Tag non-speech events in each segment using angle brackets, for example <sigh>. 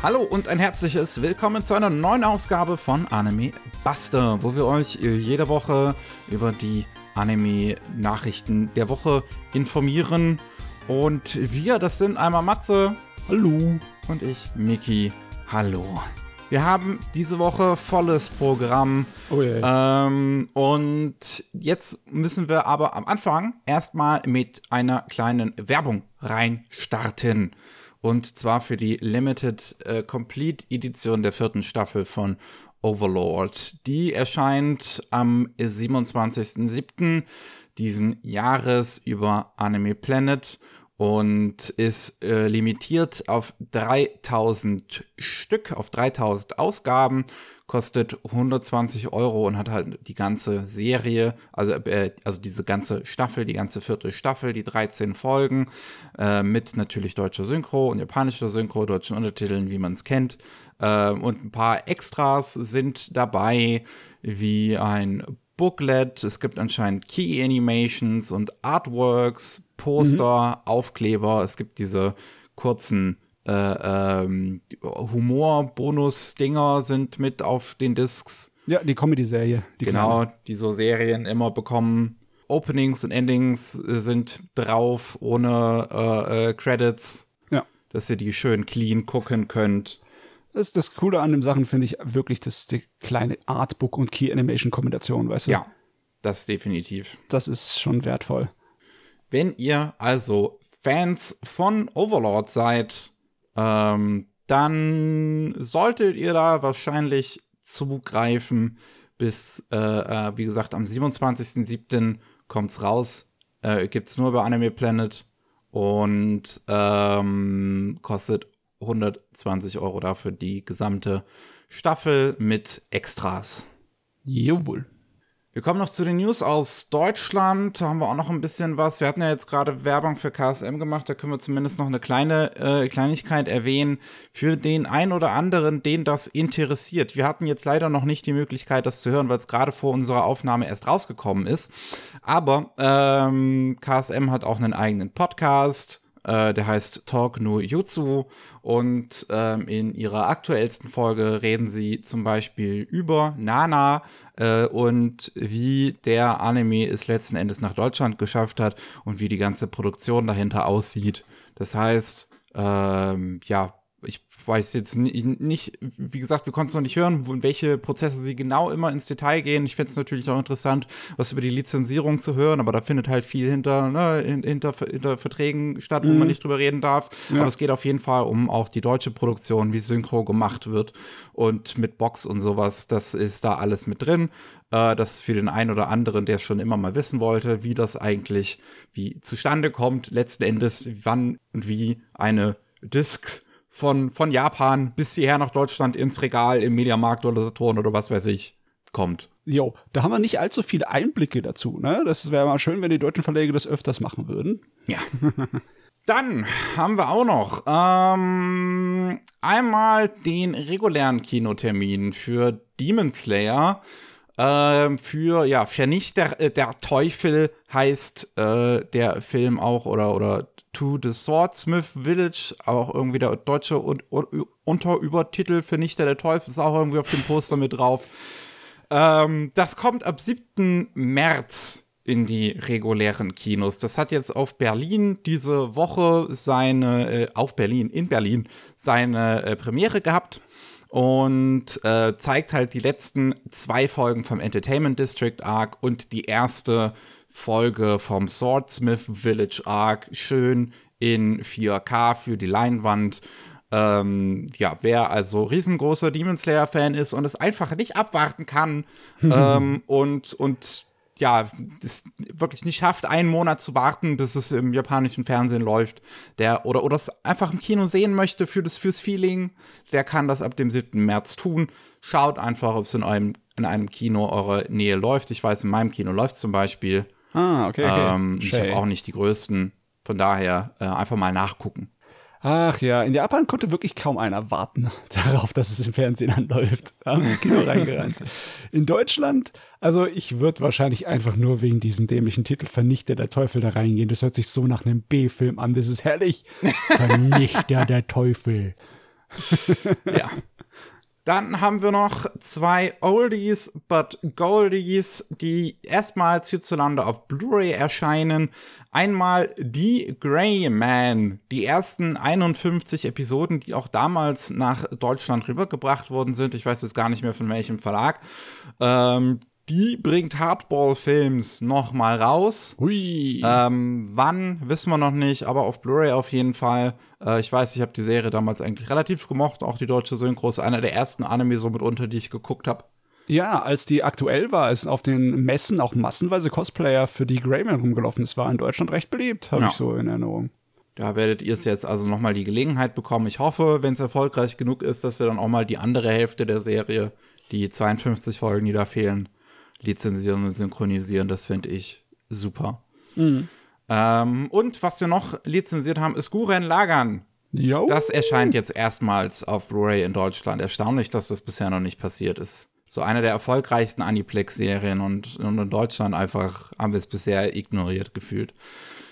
Hallo und ein herzliches Willkommen zu einer neuen Ausgabe von Anime Buster, wo wir euch jede Woche über die Anime-Nachrichten der Woche informieren. Und wir, das sind einmal Matze. Hallo. Und ich, Miki. Hallo. Wir haben diese Woche volles Programm. Oh yeah. ähm, und jetzt müssen wir aber am Anfang erstmal mit einer kleinen Werbung reinstarten. Und zwar für die Limited äh, Complete Edition der vierten Staffel von Overlord. Die erscheint am 27.07. diesen Jahres über Anime Planet und ist äh, limitiert auf 3000 Stück, auf 3000 Ausgaben, kostet 120 Euro und hat halt die ganze Serie, also, äh, also diese ganze Staffel, die ganze vierte Staffel, die 13 Folgen, äh, mit natürlich deutscher Synchro und japanischer Synchro, deutschen Untertiteln, wie man es kennt. Äh, und ein paar Extras sind dabei, wie ein Booklet, es gibt anscheinend Key Animations und Artworks, Poster, mhm. Aufkleber, es gibt diese kurzen äh, ähm, Humor-Bonus-Dinger sind mit auf den Discs. Ja, die Comedy-Serie. Genau, kleine. die so Serien immer bekommen. Openings und Endings sind drauf, ohne äh, äh, Credits. Ja. Dass ihr die schön clean gucken könnt. Das ist das Coole an den Sachen, finde ich wirklich, das die kleine Artbook und Key Animation Kombination, weißt du? Ja, das definitiv. Das ist schon wertvoll. Wenn ihr also Fans von Overlord seid, ähm, dann solltet ihr da wahrscheinlich zugreifen. Bis, äh, äh, wie gesagt, am 27.07. kommt's raus. Äh, gibt's nur bei Anime Planet und ähm, kostet 120 Euro dafür die gesamte Staffel mit Extras. Jawohl. Wir kommen noch zu den News aus Deutschland. Da haben wir auch noch ein bisschen was. Wir hatten ja jetzt gerade Werbung für KSM gemacht. Da können wir zumindest noch eine kleine äh, Kleinigkeit erwähnen für den ein oder anderen, den das interessiert. Wir hatten jetzt leider noch nicht die Möglichkeit, das zu hören, weil es gerade vor unserer Aufnahme erst rausgekommen ist. Aber ähm, KSM hat auch einen eigenen Podcast äh, der heißt Talk no Jutsu. Und ähm, in ihrer aktuellsten Folge reden sie zum Beispiel über Nana äh, und wie der Anime es letzten Endes nach Deutschland geschafft hat und wie die ganze Produktion dahinter aussieht. Das heißt, ähm, ja, weiß jetzt nicht, wie gesagt, wir konnten es noch nicht hören, wo, welche Prozesse sie genau immer ins Detail gehen. Ich fände es natürlich auch interessant, was über die Lizenzierung zu hören, aber da findet halt viel hinter, ne, hinter, hinter Verträgen statt, wo mhm. man nicht drüber reden darf. Ja. Aber es geht auf jeden Fall um auch die deutsche Produktion, wie Synchro gemacht wird und mit Box und sowas. Das ist da alles mit drin. Äh, das für den einen oder anderen, der schon immer mal wissen wollte, wie das eigentlich, wie zustande kommt, letzten Endes, wann und wie eine Disc von, von Japan bis hierher nach Deutschland ins Regal im Mediamarkt oder Saturn oder was weiß ich kommt. Jo, da haben wir nicht allzu viele Einblicke dazu. Ne? Das wäre mal schön, wenn die deutschen Verlage das öfters machen würden. Ja. <laughs> Dann haben wir auch noch ähm, einmal den regulären Kinotermin für Demon Slayer. Äh, für ja Vernichter äh, der Teufel heißt äh, der Film auch oder oder to the Swordsmith Village, auch irgendwie der deutsche Un Un Unterübertitel Vernichter der Teufel ist auch irgendwie auf dem Poster mit drauf. Ähm, das kommt ab 7. März in die regulären Kinos. Das hat jetzt auf Berlin diese Woche seine, äh, auf Berlin, in Berlin, seine äh, Premiere gehabt und äh, zeigt halt die letzten zwei Folgen vom Entertainment District Arc und die erste Folge vom Swordsmith Village Arc schön in 4K für die Leinwand. Ähm, ja, wer also riesengroßer Demon Slayer Fan ist und es einfach nicht abwarten kann <laughs> ähm, und und ja, es wirklich nicht schafft, einen Monat zu warten, bis es im japanischen Fernsehen läuft, der oder oder es einfach im Kino sehen möchte für das fürs Feeling, der kann das ab dem 7. März tun. Schaut einfach, ob es in einem in einem Kino eurer Nähe läuft. Ich weiß, in meinem Kino läuft zum Beispiel. Ah, okay, okay. Ähm, ich habe auch nicht die größten. Von daher äh, einfach mal nachgucken. Ach ja, in Japan konnte wirklich kaum einer warten <laughs> darauf, dass es im Fernsehen anläuft. <laughs> Da haben ins Kino reingerannt. In Deutschland, also ich würde wahrscheinlich einfach nur wegen diesem dämlichen Titel Vernichter der Teufel da reingehen. Das hört sich so nach einem B-Film an. Das ist herrlich. <laughs> Vernichter der Teufel. ja. Dann haben wir noch zwei Oldies but Goldies, die erstmals hierzulande auf Blu-ray erscheinen. Einmal die Grey Man, die ersten 51 Episoden, die auch damals nach Deutschland rübergebracht worden sind. Ich weiß jetzt gar nicht mehr von welchem Verlag. Ähm, die bringt Hardball Films noch mal raus. Hui. Ähm, wann, wissen wir noch nicht, aber auf Blu-ray auf jeden Fall. Äh, ich weiß, ich habe die Serie damals eigentlich relativ gemocht, auch die deutsche Synchro ist einer der ersten Anime so mitunter, die ich geguckt habe. Ja, als die aktuell war, ist auf den Messen auch massenweise Cosplayer für die Greyman rumgelaufen. Es war in Deutschland recht beliebt, habe Ja. ich so in Erinnerung. Da werdet ihr es jetzt also noch mal die Gelegenheit bekommen. Ich hoffe, wenn es erfolgreich genug ist, dass wir dann auch mal die andere Hälfte der Serie, die 52 Folgen, die da fehlen, lizenzieren und synchronisieren. Das finde ich super. Ähm, und was wir noch lizenziert haben, ist Guren Lagan. Jo. Das erscheint jetzt erstmals auf Blu-ray in Deutschland. Erstaunlich, dass das bisher noch nicht passiert ist. So eine der erfolgreichsten Aniplex-Serien und, und in Deutschland einfach haben wir es bisher ignoriert gefühlt.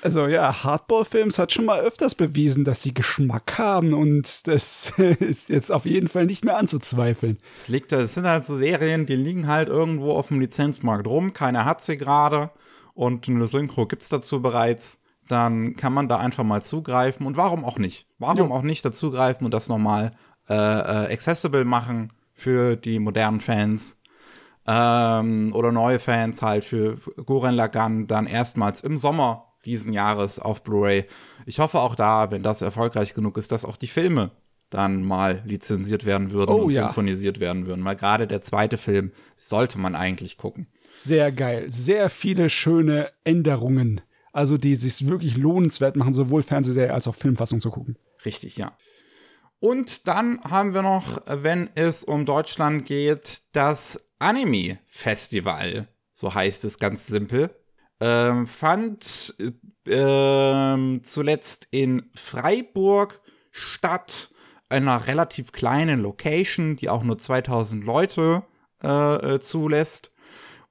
Also ja, Hardball-Films hat schon mal öfters bewiesen, dass sie Geschmack haben und das <laughs> ist jetzt auf jeden Fall nicht mehr anzuzweifeln. Es liegt, es sind halt so Serien, die liegen halt irgendwo auf dem Lizenzmarkt rum. Keiner hat sie gerade und eine Synchro gibt's dazu bereits. Dann kann man da einfach mal zugreifen und warum auch nicht? Warum auch nicht dazugreifen und das nochmal äh, äh, accessible machen für die modernen Fans ähm, oder neue Fans halt für Guren Lagann dann erstmals im Sommer diesen Jahres auf Blu-ray. Ich hoffe auch da, wenn das erfolgreich genug ist, dass auch die Filme dann mal lizenziert werden würden Oh und ja. synchronisiert werden würden. Weil gerade der zweite Film sollte man eigentlich gucken. Sehr geil. Sehr viele schöne Änderungen. Also die sich wirklich lohnenswert machen, sowohl Fernsehserie als auch Filmfassung zu gucken. Richtig, ja. Und dann haben wir noch, wenn es um Deutschland geht, das Anime Festival, so heißt es ganz simpel, ähm, fand äh, zuletzt in Freiburg statt, einer relativ kleinen Location, die auch nur 2000 Leute äh, äh, zulässt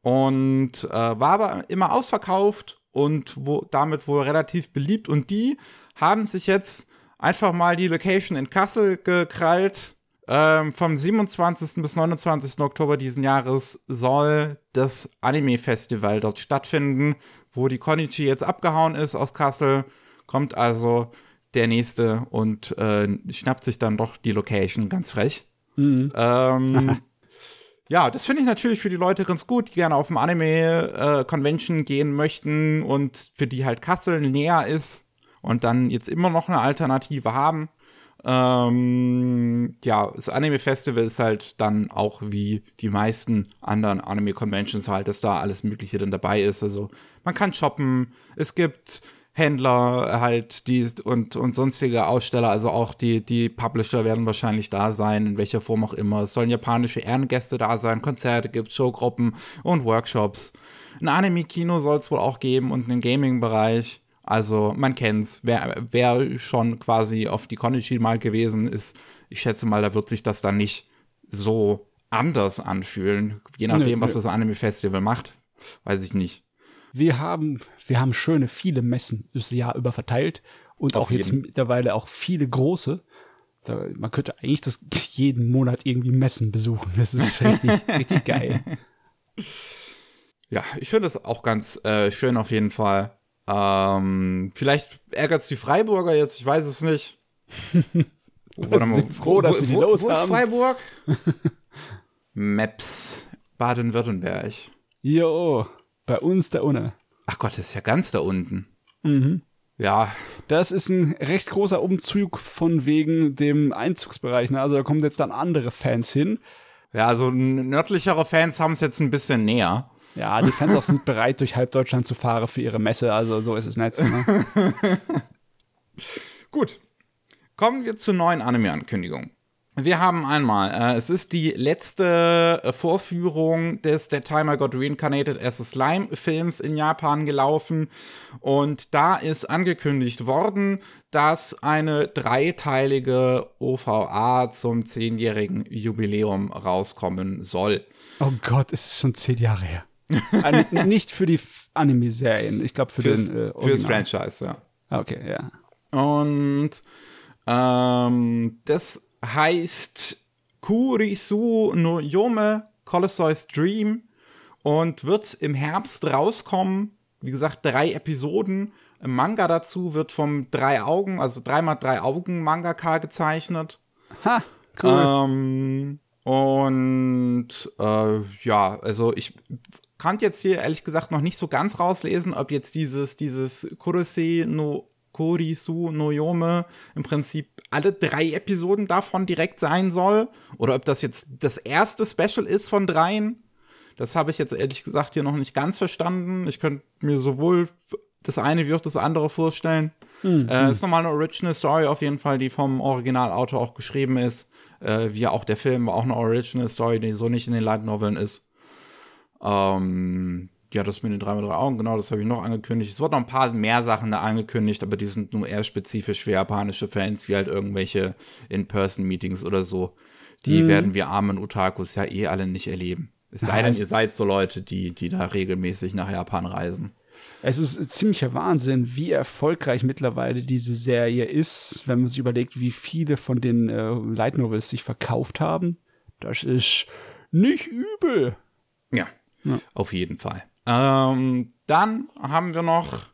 und äh, war aber immer ausverkauft und wo, damit wohl relativ beliebt. Und die haben sich jetzt einfach mal die Location in Kassel gekrallt. Ähm, vom 27. bis 29. Oktober diesen Jahres soll das Anime-Festival dort stattfinden, wo die Konichi jetzt abgehauen ist aus Kassel. Kommt also der nächste und äh, schnappt sich dann doch die Location ganz frech. Ähm, <laughs> ja, das finde ich natürlich für die Leute ganz gut, die gerne auf dem Anime-Convention gehen möchten und für die halt Kassel näher ist und dann jetzt immer noch eine Alternative haben. Ähm, ja, das Anime-Festival ist halt dann auch wie die meisten anderen Anime-Conventions halt, dass da alles Mögliche dann dabei ist. Also man kann shoppen, es gibt Händler halt die und, und sonstige Aussteller, also auch die, die Publisher werden wahrscheinlich da sein, in welcher Form auch immer. Es sollen japanische Ehrengäste da sein, Konzerte gibt, Showgruppen und Workshops. Ein Anime-Kino soll es wohl auch geben und einen Gaming-Bereich. Also man kennt's. Wer, wer schon quasi auf die Konichi mal gewesen ist, ich schätze mal, da wird sich das dann nicht so anders anfühlen. Je nachdem, Nö, was nö. das Anime-Festival macht, weiß ich nicht. Wir haben, wir haben schöne, viele Messen das Jahr über verteilt und Auf auch jetzt jeden. mittlerweile auch viele große. Da, man könnte eigentlich das jeden Monat irgendwie Messen besuchen. Das ist <laughs> richtig, richtig geil. Ja, ich finde das auch ganz äh, schön auf jeden Fall. Ähm, vielleicht ärgert es die Freiburger jetzt, ich weiß es nicht. <laughs> Warte sind froh, dass sie die wo, los wo ist haben. Freiburg? <laughs> Maps, Baden-Württemberg. Jo, bei uns da unten. Ach Gott, das ist ja ganz da unten. Mhm. Ja, Das ist ein recht großer Umzug von wegen dem Einzugsbereich. Ne? Also da kommen jetzt dann andere Fans hin. ja, also nördlichere Fans haben es jetzt ein bisschen näher. Ja, die Fans auch sind bereit, durch halb Deutschland zu fahren für ihre Messe. Also so ist es nicht. Ne? <laughs> Gut. Kommen wir zur neuen Anime-Ankündigung. Wir haben einmal, äh, es ist die letzte äh, Vorführung des The Time I Got Reincarnated as a Slime Films in Japan gelaufen und da ist angekündigt worden, dass eine dreiteilige OVA zum zehnjährigen Jubiläum rauskommen soll. Oh Gott, es ist schon zehn Jahre her. Äh, nicht für die Anime-Serien, ich glaube für Fürs, den äh, fürs. Franchise, ja. Ah, Okay, ja. Und ähm, das heißt Kurisu no Yome Colosseus Dream und wird im Herbst rauskommen. Wie gesagt, drei Episoden. Im Manga dazu wird vom drei Augen, also dreimal drei Augen Mangaka gezeichnet. Ha, cool. Ähm, und äh, ja, also ich kann jetzt hier ehrlich gesagt noch nicht so ganz rauslesen, ob jetzt dieses, dieses Kurose no Korisu no Yome im Prinzip alle drei Episoden davon direkt sein soll. Oder ob das jetzt das erste Special ist von dreien. Das habe ich jetzt ehrlich gesagt hier noch nicht ganz verstanden. Ich könnte mir sowohl das eine wie auch das andere vorstellen. Mhm. Äh, ist nochmal eine Original Story auf jeden Fall, die vom Originalautor auch geschrieben ist. Äh, wie auch der Film auch eine Original Story, die so nicht in den Light Noveln ist. Ähm, ja, das mit den drei mit drei Augen, genau, das habe ich noch angekündigt. Es wurden noch ein paar mehr Sachen da angekündigt, aber die sind nur eher spezifisch für japanische Fans, wie halt irgendwelche In-Person-Meetings oder so. Die mhm. werden wir armen Otakus ja eh alle nicht erleben. Es sei denn, ihr seid so Leute, die, die da regelmäßig nach Japan reisen. Es ist ziemlicher Wahnsinn, wie erfolgreich mittlerweile diese Serie ist, wenn man sich überlegt, wie viele von den äh, Light Novels sich verkauft haben. Das ist nicht übel. Ja, ja. auf jeden Fall. Ähm, dann haben wir noch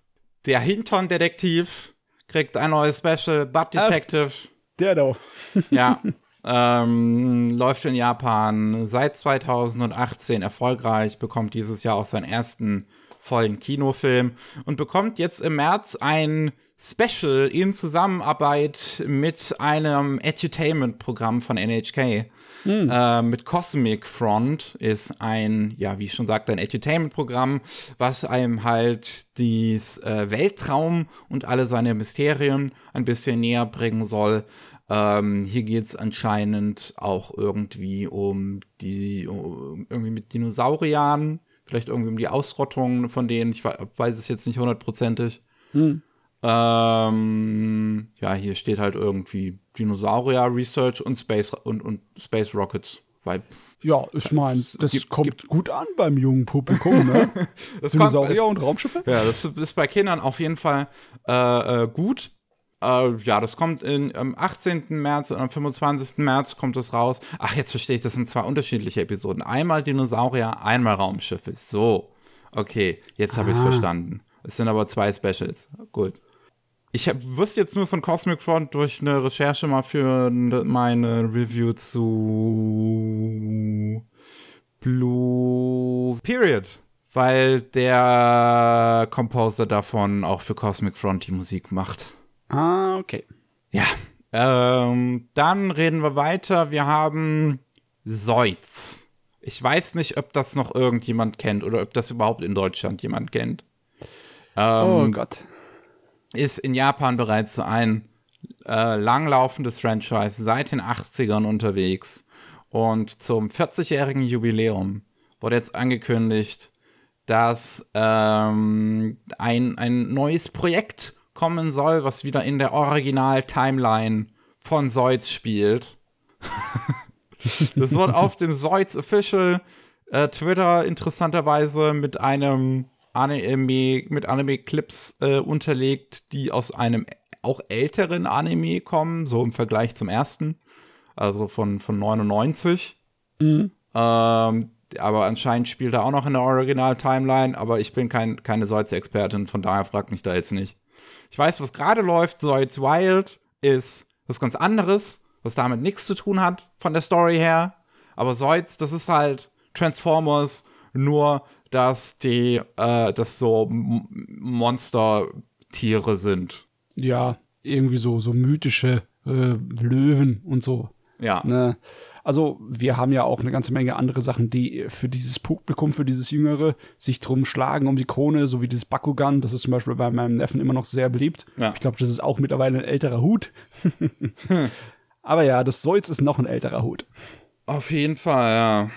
der Hintern-Detektiv kriegt ein neues Special, Bud Detective. Ach, der da. <laughs> ja. Ähm, läuft in Japan seit 2018 erfolgreich, bekommt dieses Jahr auch seinen ersten vollen Kinofilm und bekommt jetzt im März ein Special in Zusammenarbeit mit einem Edutainment-Programm von NHK. Hm. Äh, mit Cosmic Front ist ein, ja, wie ich schon sagte, ein Edutainment-Programm, was einem halt dies äh, Weltraum und alle seine Mysterien ein bisschen näher bringen soll. Ähm, hier geht es anscheinend auch irgendwie um die, um, irgendwie mit Dinosauriern, vielleicht irgendwie um die Ausrottung von denen, ich weiß es jetzt nicht hundertprozentig. Hm. Ähm, ja, hier steht halt irgendwie Dinosaurier Research und Space und, und Space Rockets. Weil, ja, ich meine, das gibt, kommt gibt, gut an beim jungen Publikum, ne? <laughs> das Dinosaurier kommt, und Raumschiffe? Ja, das ist bei Kindern auf jeden Fall äh, äh, gut. Äh, ja, das kommt in, am 18. März und am 25. März kommt es raus. Ach, jetzt verstehe ich, das sind zwei unterschiedliche Episoden. Einmal Dinosaurier, einmal Raumschiffe. So. Okay, jetzt habe ich es ah. verstanden. Es sind aber zwei Specials. Gut. Ich hab, wusste jetzt nur von Cosmic Front durch eine Recherche mal für meine Review zu Blue Period, weil der Composer davon auch für Cosmic Front die Musik macht. Ah, okay. Ja. Ähm, dann reden wir weiter. Wir haben Seutz. Ich weiß nicht, ob das noch irgendjemand kennt oder ob das überhaupt in Deutschland jemand kennt. Ähm, oh Gott ist in Japan bereits so ein äh, langlaufendes Franchise seit den 80ern unterwegs. Und zum 40-jährigen Jubiläum wurde jetzt angekündigt, dass ähm, ein, ein neues Projekt kommen soll, was wieder in der Original-Timeline von Zoids spielt. <laughs> das wird auf dem Zoids Official äh, Twitter interessanterweise mit einem Anime, mit Anime-Clips äh, unterlegt, die aus einem auch älteren Anime kommen, so im Vergleich zum ersten. Also von, von 99. Mhm. Ähm, aber anscheinend spielt er auch noch in der Original-Timeline, aber ich bin kein, keine Soiz-Expertin, von daher fragt mich da jetzt nicht. Ich weiß, was gerade läuft, Soiz Wild ist was ganz anderes, was damit nichts zu tun hat von der Story her. Aber Soiz, das ist halt Transformers, nur dass die, äh, das so Monstertiere sind. Ja, irgendwie so, so mythische äh, Löwen und so. Ja. Ne? Also, wir haben ja auch eine ganze Menge andere Sachen, die für dieses Publikum, für dieses Jüngere, sich drum schlagen um die Krone, so wie dieses Bakugan. Das ist zum Beispiel bei meinem Neffen immer noch sehr beliebt. Ja. Ich glaube, das ist auch mittlerweile ein älterer Hut. hm. <laughs> Aber ja, das Solz ist noch ein älterer Hut. Auf jeden Fall, ja.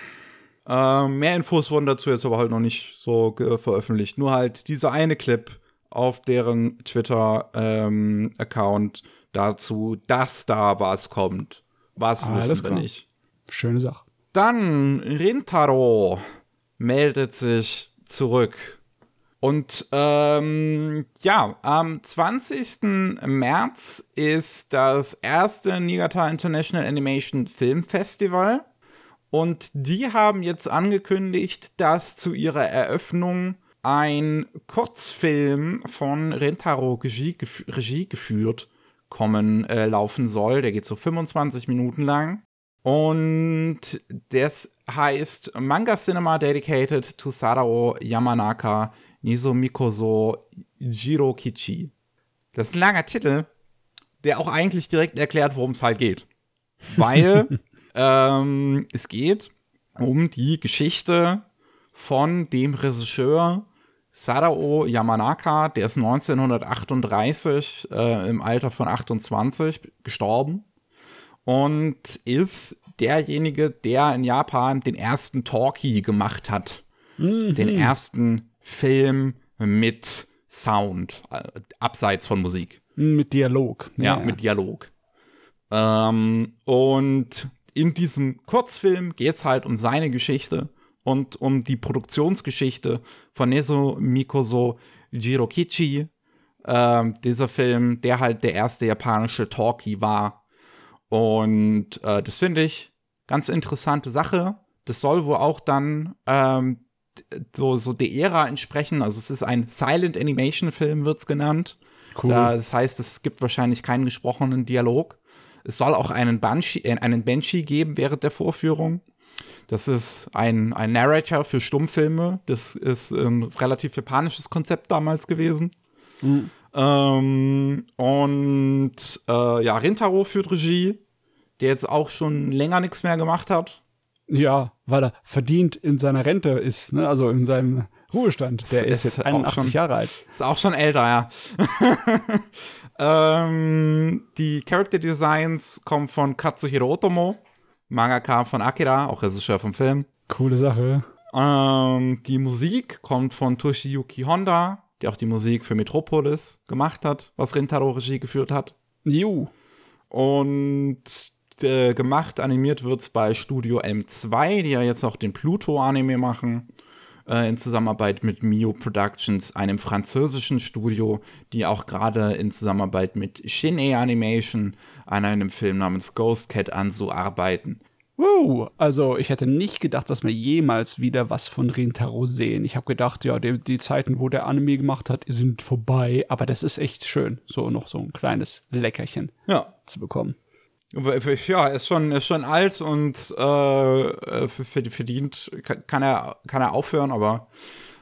Äh, mehr Infos wurden dazu jetzt aber halt noch nicht so veröffentlicht. Nur halt dieser eine Clip auf deren Twitter-Account ähm, dazu, dass da was kommt. Was ah, wissen wir nicht. Schöne Sache. Dann Rintaro meldet sich zurück Und ähm, ja, am 20. März ist das erste Niigata International Animation Film Festival. Und die haben jetzt angekündigt, dass zu ihrer Eröffnung ein Kurzfilm von Rentaro Regie, Regie geführt kommen äh, laufen soll. Der geht so 25 Minuten lang. Und das heißt Manga Cinema Dedicated to Sadao Yamanaka Niso Mikoso Jirokichi. Das ist ein langer Titel, der auch eigentlich direkt erklärt, worum es halt geht. Weil <laughs> ähm, es geht um die Geschichte von dem Regisseur Sadao Yamanaka, der ist 1938 äh, im Alter von 28 gestorben und ist derjenige, der in Japan den ersten Talkie gemacht hat. Mhm. Den ersten Film mit Sound, äh, abseits von Musik. Mit Dialog. Ja, ja. mit Dialog. Ähm, und in diesem Kurzfilm geht es halt um seine Geschichte und um die Produktionsgeschichte von Neso Mikoso Jirokichi. Ähm, dieser Film, der halt der erste japanische Talkie war. Und äh, das finde ich ganz interessante Sache. Das soll wohl auch dann ähm, so, so der Ära entsprechen. Also es ist ein Silent Animation Film, wird es genannt. Cool. Das heißt, es gibt wahrscheinlich keinen gesprochenen Dialog. Es soll auch einen Banshee, äh, einen Banshee geben während der Vorführung. Das ist ein, ein Narrator für Stummfilme. Das ist ein relativ japanisches Konzept damals gewesen. Mhm. Ähm, und äh, ja, Rintaro führt Regie, der jetzt auch schon länger nichts mehr gemacht hat. Ja, weil er verdient in seiner Rente ist, ne? also in seinem Ruhestand. Der ist, ist, jetzt 81 schon, Jahre alt. Ist auch schon älter, ja. <laughs> ähm, die Character Designs kommen von Katsuhiro Otomo. Mangaka von Akira, auch Regisseur vom Film. Coole Sache. Ähm, die Musik kommt von Toshiyuki Honda, der auch die Musik für Metropolis gemacht hat, was Rintaro Regie geführt hat. Ju. Und äh, gemacht, animiert wird es bei Studio M2, die ja jetzt auch den Pluto-Anime machen äh, in Zusammenarbeit mit Mio Productions, einem französischen Studio, die auch gerade in Zusammenarbeit mit Shin-E Animation an einem Film namens Ghost Cat Anzu arbeiten. Wow, also ich hätte nicht gedacht, dass wir jemals wieder was von Rintaro sehen. Ich habe gedacht, ja, die, die, Zeiten, wo der Anime gemacht hat, sind vorbei. Aber das ist echt schön, so noch so ein kleines Leckerchen ja. zu bekommen. Ja, ist schon, ist schon alt und äh, verdient, kann er, kann er aufhören, aber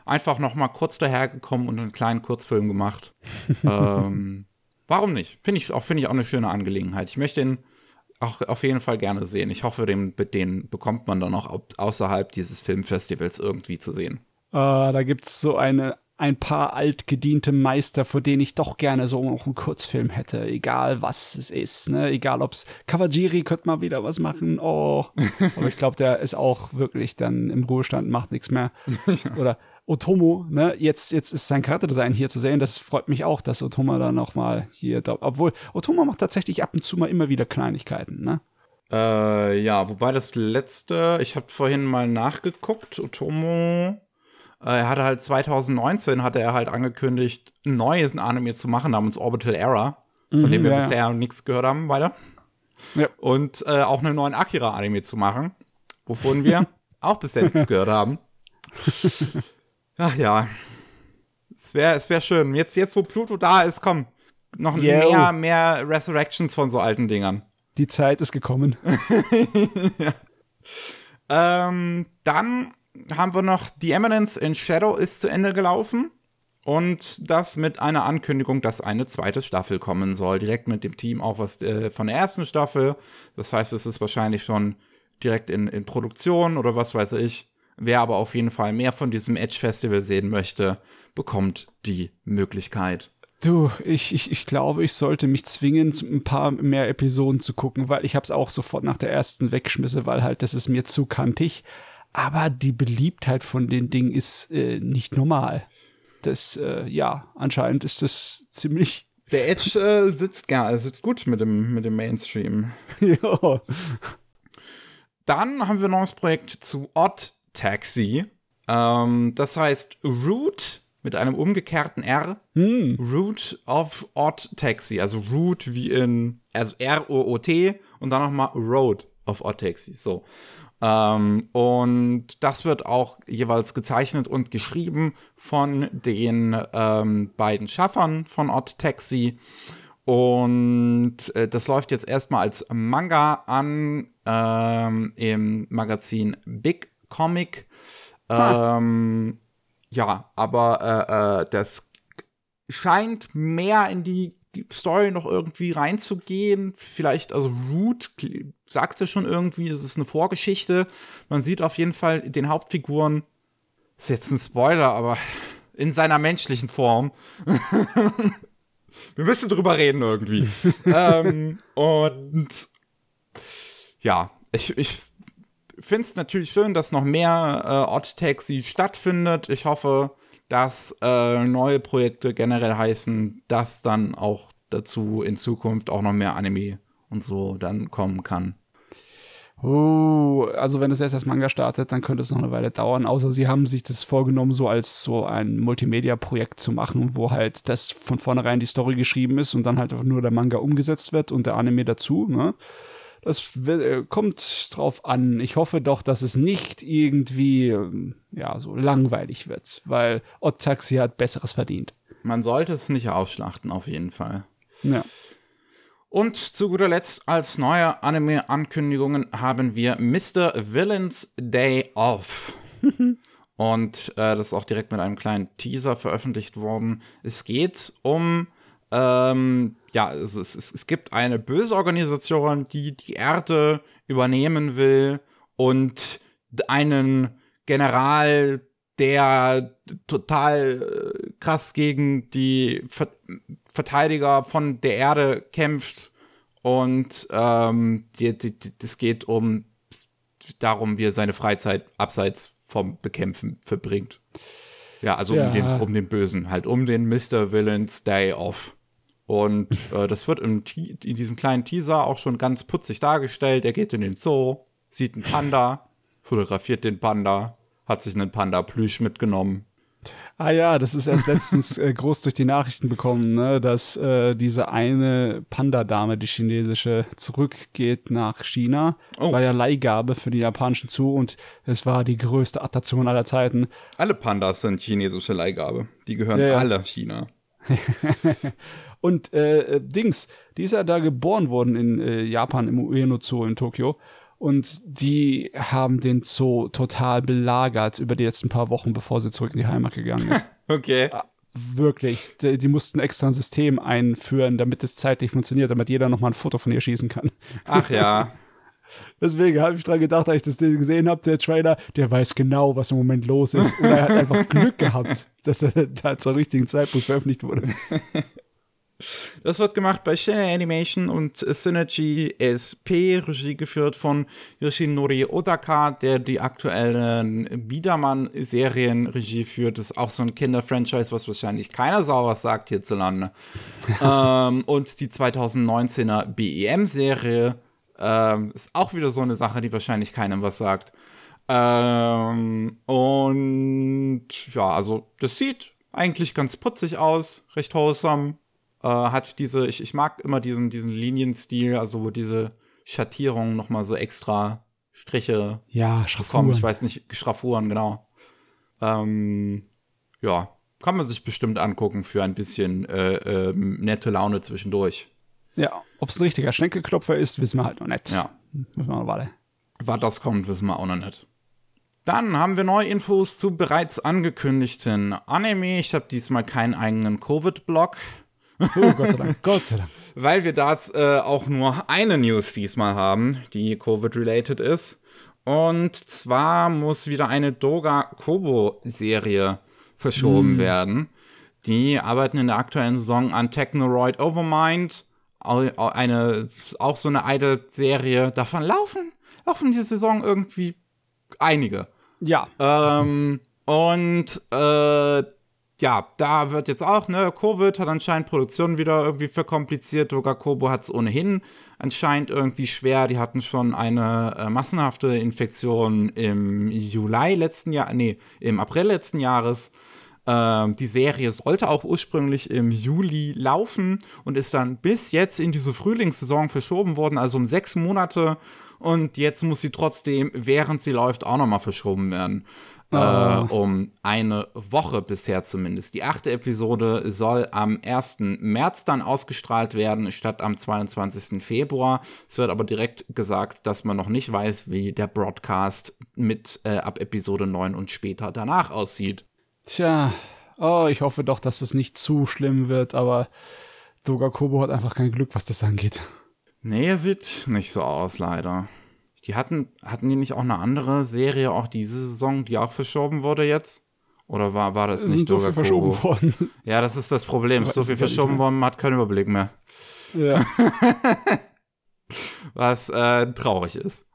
einfach noch mal kurz dahergekommen und einen kleinen Kurzfilm gemacht. <laughs> ähm, warum nicht? Finde ich, auch, find ich auch eine schöne Angelegenheit. Ich möchte ihn auch auf jeden Fall gerne sehen. Ich hoffe, den, den bekommt man dann auch außerhalb dieses Filmfestivals irgendwie zu sehen. Äh, da gibt es so eine ein paar altgediente Meister, vor denen ich doch gerne so noch einen Kurzfilm hätte, egal was es ist, ne? Egal ob's Kawajiri könnte mal wieder was machen, oh. <laughs> Aber ich glaube, der ist auch wirklich dann im Ruhestand, macht nichts mehr. <laughs> Oder Otomo, ne? Jetzt, jetzt ist sein Charakterdesign hier zu sehen. Das freut mich auch, dass Otomo da noch mal hier, obwohl Otomo macht tatsächlich ab und zu mal immer wieder Kleinigkeiten, ne? Äh, ja, wobei das letzte, ich habe vorhin mal nachgeguckt, Otomo er hatte halt 2019 hatte er halt angekündigt, ein neues Anime zu machen namens Orbital Era, von mhm, dem wir ja, bisher nichts gehört haben, weiter. Ja. Und äh, auch einen neuen Akira-Anime zu machen, wovon wir <laughs> auch bisher nichts gehört haben. Ach ja. Es wäre es wär schön. Jetzt, jetzt, wo Pluto da ist, komm, noch yeah. mehr, mehr Resurrections von so alten Dingern. Die Zeit ist gekommen. <laughs> ja. ähm, dann haben wir noch The Eminence in Shadow ist zu Ende gelaufen. Und das mit einer Ankündigung, dass eine zweite Staffel kommen soll. Direkt mit dem Team auch was äh, von der ersten Staffel. Das heißt, es ist wahrscheinlich schon direkt in, in Produktion oder was weiß ich. Wer aber auf jeden Fall mehr von diesem Edge Festival sehen möchte, bekommt die Möglichkeit. Du, ich, ich, ich glaube, ich sollte mich zwingen, ein paar mehr Episoden zu gucken, weil ich habe es auch sofort nach der ersten weggeschmissen, weil halt das ist mir zu kantig aber die Beliebtheit von den Dingen ist äh, nicht normal. Das, äh, ja, anscheinend ist das ziemlich. Der Edge äh, sitzt gerne, sitzt gut mit dem, mit dem Mainstream. <laughs> ja. Dann haben wir noch das Projekt zu Odd Taxi. Ähm, das heißt Root mit einem umgekehrten R. Hm. Root of Odd Taxi. Also Root wie in, also R-O-O-T und dann nochmal Road of Odd Taxi. So. Ähm, und das wird auch jeweils gezeichnet und geschrieben von den ähm, beiden Schaffern von Odd Taxi. Und äh, das läuft jetzt erstmal als Manga an ähm, im Magazin Big Comic. Ähm, ja, aber äh, äh, das scheint mehr in die Story noch irgendwie reinzugehen. Vielleicht, also Root sagte schon irgendwie, es ist eine Vorgeschichte. Man sieht auf jeden Fall den Hauptfiguren, ist jetzt ein Spoiler, aber in seiner menschlichen Form. <laughs> Wir müssen drüber reden irgendwie. <laughs> ähm, und ja, ich, ich finde es natürlich schön, dass noch mehr äh, Odd Taxi stattfindet. Ich hoffe, dass äh, neue Projekte generell heißen, dass dann auch dazu in Zukunft auch noch mehr Anime und so dann kommen kann. Oh, also wenn es erst als Manga startet, dann könnte es noch eine Weile dauern, außer sie haben sich das vorgenommen, so als so ein Multimedia-Projekt zu machen, wo halt das von vornherein die Story geschrieben ist und dann halt nur der Manga umgesetzt wird und der Anime dazu, ne? Das äh, kommt drauf an. Ich hoffe doch, dass es nicht irgendwie, ähm, ja, so langweilig wird, weil Odd Taxi hat Besseres verdient. Man sollte es nicht ausschlachten, auf jeden Fall. Ja. Und zu guter Letzt als neue Anime-Ankündigungen haben wir Mr. Villains Day Off. <laughs> Und äh, das ist auch direkt mit einem kleinen Teaser veröffentlicht worden. Es geht um, ähm, ja, es, es, es gibt eine böse Organisation, die die Erde übernehmen will und einen General, der total äh, krass gegen die Ver Verteidiger von der Erde kämpft. Und ähm, die, die, das geht um darum, wie er seine Freizeit abseits vom Bekämpfen verbringt. Ja, also ja. Um, den, um den Bösen, halt um den Mr. Villains Day Off. Und äh, das wird in diesem kleinen Teaser auch schon ganz putzig dargestellt. Er geht in den Zoo, sieht einen Panda, fotografiert den Panda, hat sich einen Panda-Plüsch mitgenommen. Ah ja, das ist erst letztens äh, groß durch die Nachrichten bekommen, ne, dass äh, diese eine Panda-Dame, die chinesische, zurückgeht nach China. Oh. war ja Leihgabe für die japanischen Zoo und es war die größte Attraktion aller Zeiten. Alle Pandas sind chinesische Leihgabe. Die gehören ja, ja. alle China. <laughs> und äh, Dings, die ist ja da geboren worden in äh, Japan im Ueno Zoo in Tokio. Und die haben den Zoo total belagert über die letzten paar Wochen, bevor sie zurück in die Heimat gegangen ist. <laughs> okay. Ja, wirklich. Die, die, mussten extra ein System einführen, damit es zeitlich funktioniert, damit jeder nochmal ein Foto von ihr schießen kann. Ach ja. <laughs> Deswegen habe ich dran gedacht, als ich das gesehen habe, der Trailer, der weiß genau, was im Moment los ist. Oder er hat einfach Glück gehabt, <laughs> dass er da zur richtigen Zeitpunkt veröffentlicht wurde. Das wird gemacht bei Shinra Animation und Synergy SP, Regie geführt von Yoshinori Odaka, der die aktuellen Biedermann-Serien Regie führt. Das ist auch so ein Kinder-Franchise, was wahrscheinlich keiner Sau was sagt hierzulande. <laughs> ähm, und die 2019er BEM-Serie ähm, ist auch wieder so eine Sache, die wahrscheinlich keinem was sagt. Ähm, und ja, also das sieht eigentlich ganz putzig aus, recht wholesome äh, hat diese, ich, ich mag immer diesen, diesen Linienstil, also wo diese Schattierungen nochmal so extra Striche ja, Schraffuren. Ich weiß nicht, Schraffuren, genau. Ähm, ja, kann man sich bestimmt angucken für ein bisschen äh, äh, nette Laune zwischendurch. Ja, ob es ein richtiger Schenkelklopfer ist, wissen wir halt noch nicht. Ja. Müssen wir mal warten. Was das kommt, wissen wir auch noch nicht. Dann haben wir neue Infos zu bereits angekündigten Anime. Ich habe diesmal keinen eigenen Covid-Blog. Oh, Gott sei Dank, Gott sei Dank. <laughs> Weil wir da äh, auch nur eine News diesmal haben, die Covid-related ist. Und zwar muss wieder eine Doga Kobo-Serie verschoben mm. werden. Die arbeiten in der aktuellen Saison an Technoroid Overmind. Eine, auch so eine Idol-Serie. Davon laufen, laufen diese Saison irgendwie einige. Ja. Ähm, und äh, ja, da wird jetzt auch, ne, Covid hat anscheinend Produktion wieder irgendwie verkompliziert. Doga Kobo hat es ohnehin anscheinend irgendwie schwer. Die hatten schon eine äh, massenhafte Infektion im Juli letzten Jahr, nee, im April letzten Jahres. Ähm, die Serie sollte auch ursprünglich im Juli laufen und ist dann bis jetzt in diese Frühlingssaison verschoben worden, also um sechs Monate. Und jetzt muss sie trotzdem, während sie läuft, auch nochmal verschoben werden. Oh. Äh, um eine Woche bisher zumindest. Die achte Episode soll am 1. März dann ausgestrahlt werden, statt am 22. Februar. Es wird aber direkt gesagt, dass man noch nicht weiß, wie der Broadcast mit äh, ab Episode 9 und später danach aussieht. Tja, oh, ich hoffe doch, dass es nicht zu schlimm wird, aber Doga Kobo hat einfach kein Glück, was das angeht. Nee, er sieht nicht so aus, leider. Die hatten, hatten die nicht auch eine andere Serie, auch diese Saison, die auch verschoben wurde jetzt? Oder war, war das es nicht sind so viel verschoben worden? <laughs> Ja, das ist das Problem. so viel verschoben worden, man hat keinen Überblick mehr. Ja. <laughs> Was äh, traurig ist.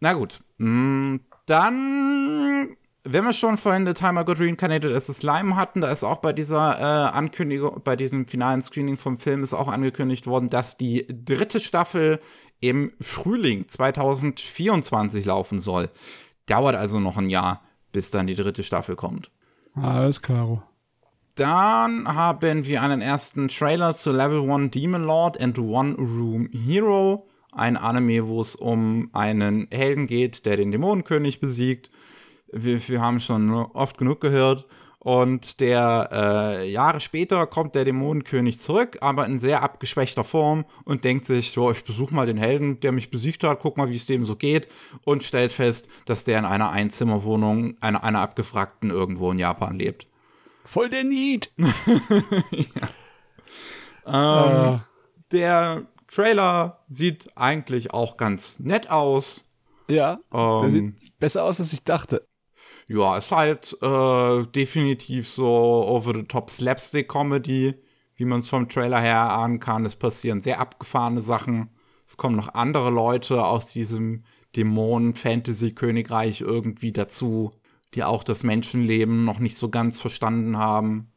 Na gut. Mm, dann wenn wir schon vorhin The Timer Got Reincarnated as a Slime hatten, da ist auch bei dieser äh, Ankündigung, bei diesem finalen Screening vom Film ist auch angekündigt worden, dass die dritte Staffel im Frühling 2024 laufen soll. Dauert also noch ein Jahr, bis dann die dritte Staffel kommt. Alles klar. Dann haben wir einen ersten Trailer zu Level 1 Demon Lord and One Room Hero. Ein Anime, wo es um einen Helden geht, der den Dämonenkönig besiegt wir, wir haben schon oft genug gehört. Und der äh, Jahre später kommt der Dämonenkönig zurück, aber in sehr abgeschwächter Form und denkt sich, so, ich besuche mal den Helden, der mich besiegt hat, guck mal, wie es dem so geht und stellt fest, dass der in einer Einzimmerwohnung einer, einer abgefragten irgendwo in Japan lebt. Voll der Need! <laughs> ja. ähm, uh. Der Trailer sieht eigentlich auch ganz nett aus. Ja, ähm, der sieht besser aus, als ich dachte ja, ist halt äh, definitiv so over-the-top Slapstick-Comedy, wie man es vom Trailer her erahnen kann. Es passieren sehr abgefahrene Sachen. Es kommen noch andere Leute aus diesem Dämonen-Fantasy-Königreich irgendwie dazu, die auch das Menschenleben noch nicht so ganz verstanden haben.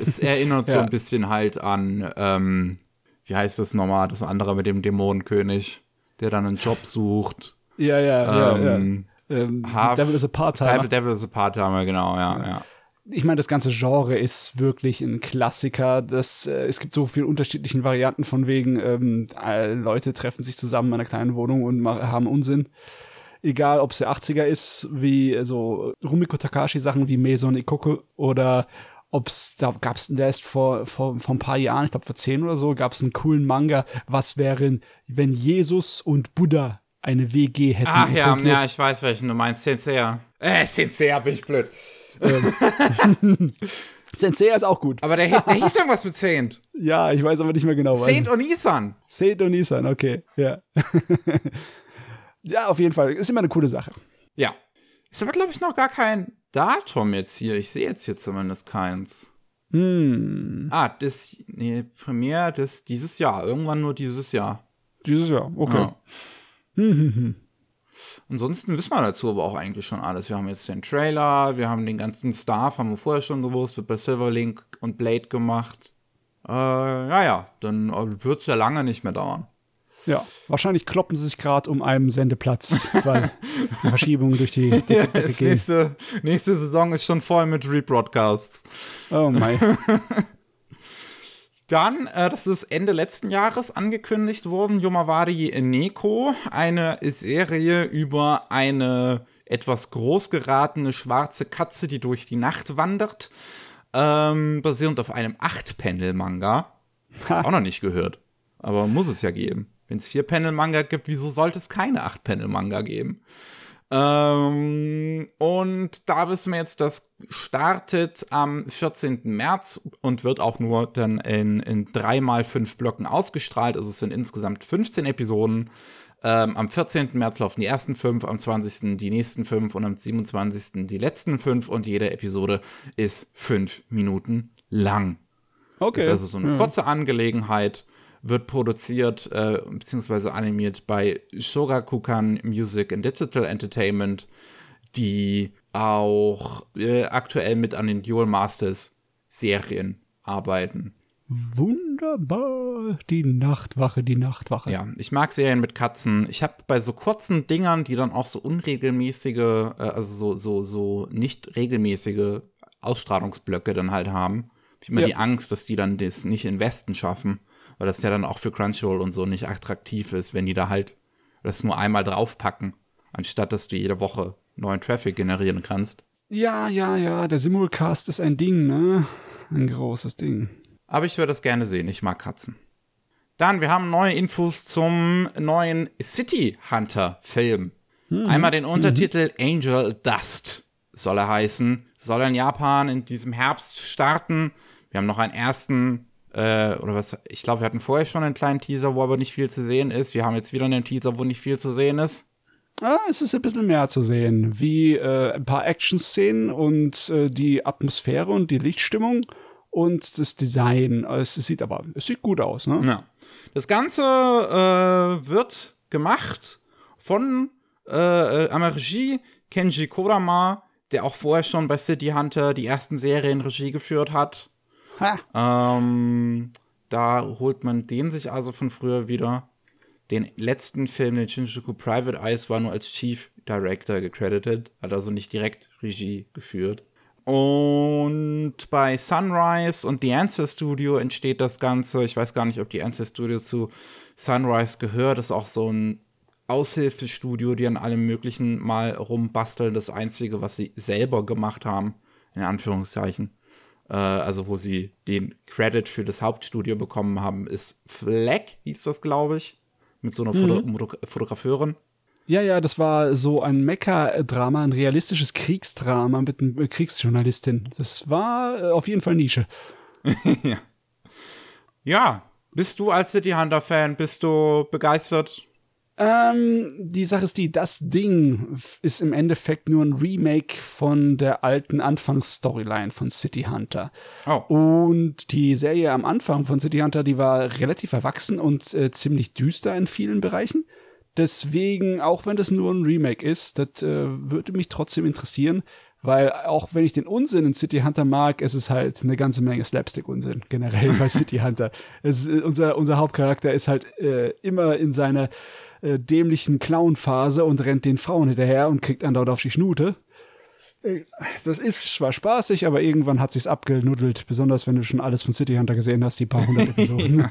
Es erinnert <laughs> ja. so ein bisschen halt an, ähm, wie heißt das nochmal, das andere mit dem Dämonenkönig, der dann einen Job sucht. Ja, ja, ähm, ja, ja. Ähm, Devil is a Part-Timer. Devil, Devil is a Part-Timer, genau, ja, ja. ja. Ich meine, das ganze Genre ist wirklich ein Klassiker. Das, äh, es gibt so viele unterschiedliche Varianten von wegen, ähm, Leute treffen sich zusammen in einer kleinen Wohnung und haben Unsinn. Egal, ob es der 80er ist, wie so Rumiko Takashi Sachen wie Meson Ikoku oder ob's da gab's erst vor, vor, vor ein paar Jahren, ich glaube vor zehn oder so, gab es einen coolen Manga, was wären, wenn Jesus und Buddha eine WG hätten. Ach ja, ja, ich weiß, welchen du meinst. Sensei. Äh, Sensei, bin ich blöd. Ähm. <laughs> Sensei ist auch gut. Aber der, der hieß irgendwas mit Saint. Ja, ich weiß aber nicht mehr genau. Saint und Isan. Saint und Isan, okay, ja. <laughs> ja, auf jeden Fall. Ist immer eine coole Sache. Ja. Ist aber, glaube ich, noch gar kein Datum jetzt hier. Ich sehe jetzt hier zumindest keins. Hm. Ah, das, nee, Premiere das dieses Jahr. Irgendwann nur dieses Jahr. Dieses Jahr, okay. Ja. <laughs> Ansonsten wissen wir dazu aber auch eigentlich schon alles. Wir haben jetzt den Trailer, wir haben den ganzen Staff, haben wir vorher schon gewusst, wird bei Silverlink und Blade gemacht. Äh, ja, ja, dann äh, wird es ja lange nicht mehr dauern. Ja, wahrscheinlich kloppen sie sich gerade um einen Sendeplatz, weil Verschiebungen durch die <laughs> Decke ja, gehen. Nächste, nächste Saison ist schon voll mit Rebroadcasts. Oh mein. <laughs> Dann, äh, das ist Ende letzten Jahres angekündigt worden, Yomawari Neko, eine Serie über eine etwas groß geratene schwarze Katze, die durch die Nacht wandert, ähm, basierend auf einem Acht-Panel-Manga. Auch noch nicht gehört, aber muss es ja geben. Wenn es Vier-Panel-Manga gibt, wieso sollte es keine Acht-Panel-Manga geben? Ähm, und da wissen wir jetzt, das startet am 14. März und wird auch nur dann in, in drei mal fünf Blöcken ausgestrahlt. Also es sind insgesamt 15 Episoden. Ähm, am 14. März laufen die ersten fünf, am 20. die nächsten fünf und am 27. die letzten fünf und jede Episode ist fünf Minuten lang. Okay. Das ist also so eine ja. kurze Angelegenheit wird produziert äh, bzw. animiert bei Shogakukan Music and Digital Entertainment, die auch äh, aktuell mit an den Dual Masters Serien arbeiten. Wunderbar, die Nachtwache, die Nachtwache. Ja, ich mag Serien mit Katzen. Ich habe bei so kurzen Dingern, die dann auch so unregelmäßige, äh, also so, so, so nicht regelmäßige Ausstrahlungsblöcke dann halt haben. Ich habe immer Ja. die Angst, dass die dann das nicht in Westen schaffen, weil das ja dann auch für Crunchyroll und so nicht attraktiv ist, wenn die da halt das nur einmal draufpacken, anstatt dass du jede Woche neuen Traffic generieren kannst. Ja, ja, ja, der Simulcast ist ein Ding, ne? Ein großes Ding. Aber ich würde das gerne sehen, ich mag Katzen. Dann, wir haben neue Infos zum neuen City Hunter Film. Einmal den Untertitel Angel Dust soll er heißen. Soll er in Japan in diesem Herbst starten. Wir haben noch einen ersten, äh, oder was, ich glaube, wir hatten vorher schon einen kleinen Teaser, wo aber nicht viel zu sehen ist. Wir haben jetzt wieder einen Teaser, wo nicht viel zu sehen ist. Ah, es ist ein bisschen mehr zu sehen, wie äh, ein paar Action-Szenen und äh, die Atmosphäre und die Lichtstimmung und das Design. Es sieht aber, es sieht gut aus, ne? Ja. Das Ganze äh, wird gemacht von äh, äh, am Regie Kenji Kodama, der auch vorher schon bei City Hunter die ersten Serien Regie geführt hat. Ähm, da holt man den sich also von früher wieder. Den letzten Film, den Shinjuku Private Eyes, war nur als Chief Director gecredited, hat also nicht direkt Regie geführt. Und bei Sunrise und The Answer Studio entsteht das Ganze. Ich weiß gar nicht, ob die Answer Studio zu Sunrise gehört. Das ist auch so ein Aushilfestudio, die an allem Möglichen mal rumbasteln. Das Einzige, was sie selber gemacht haben, in Anführungszeichen, also wo sie den Credit für das Hauptstudio bekommen haben, ist Fleck, hieß das, glaube ich, mit so einer Foto Foto Fotografeurin. Ja, ja, das war so ein Mecha-Drama, ein realistisches Kriegsdrama mit einer Kriegsjournalistin. Das war äh, auf jeden Fall Nische. <laughs> Ja, bist du als City Hunter Fan, bist du begeistert? Ähm, die Sache ist die, das Ding ist im Endeffekt nur ein Remake von der alten Anfangsstoryline von City Hunter. Oh. Und die Serie am Anfang von City Hunter, die war relativ erwachsen und äh, ziemlich düster in vielen Bereichen. Deswegen, auch wenn das nur ein Remake ist, das äh, würde mich trotzdem interessieren, weil auch wenn ich den Unsinn in City Hunter mag, es ist halt eine ganze Menge Slapstick-Unsinn generell bei <laughs> City Hunter. Es, ist, unser, unser Hauptcharakter ist halt äh, immer in seiner äh, dämlichen Clown-Phase und rennt den Frauen hinterher und kriegt andauernd auf die Schnute. Äh, Das ist zwar spaßig, aber irgendwann hat sich's abgenuddelt, besonders wenn du schon alles von City Hunter gesehen hast, die paar hundert <laughs> Episoden.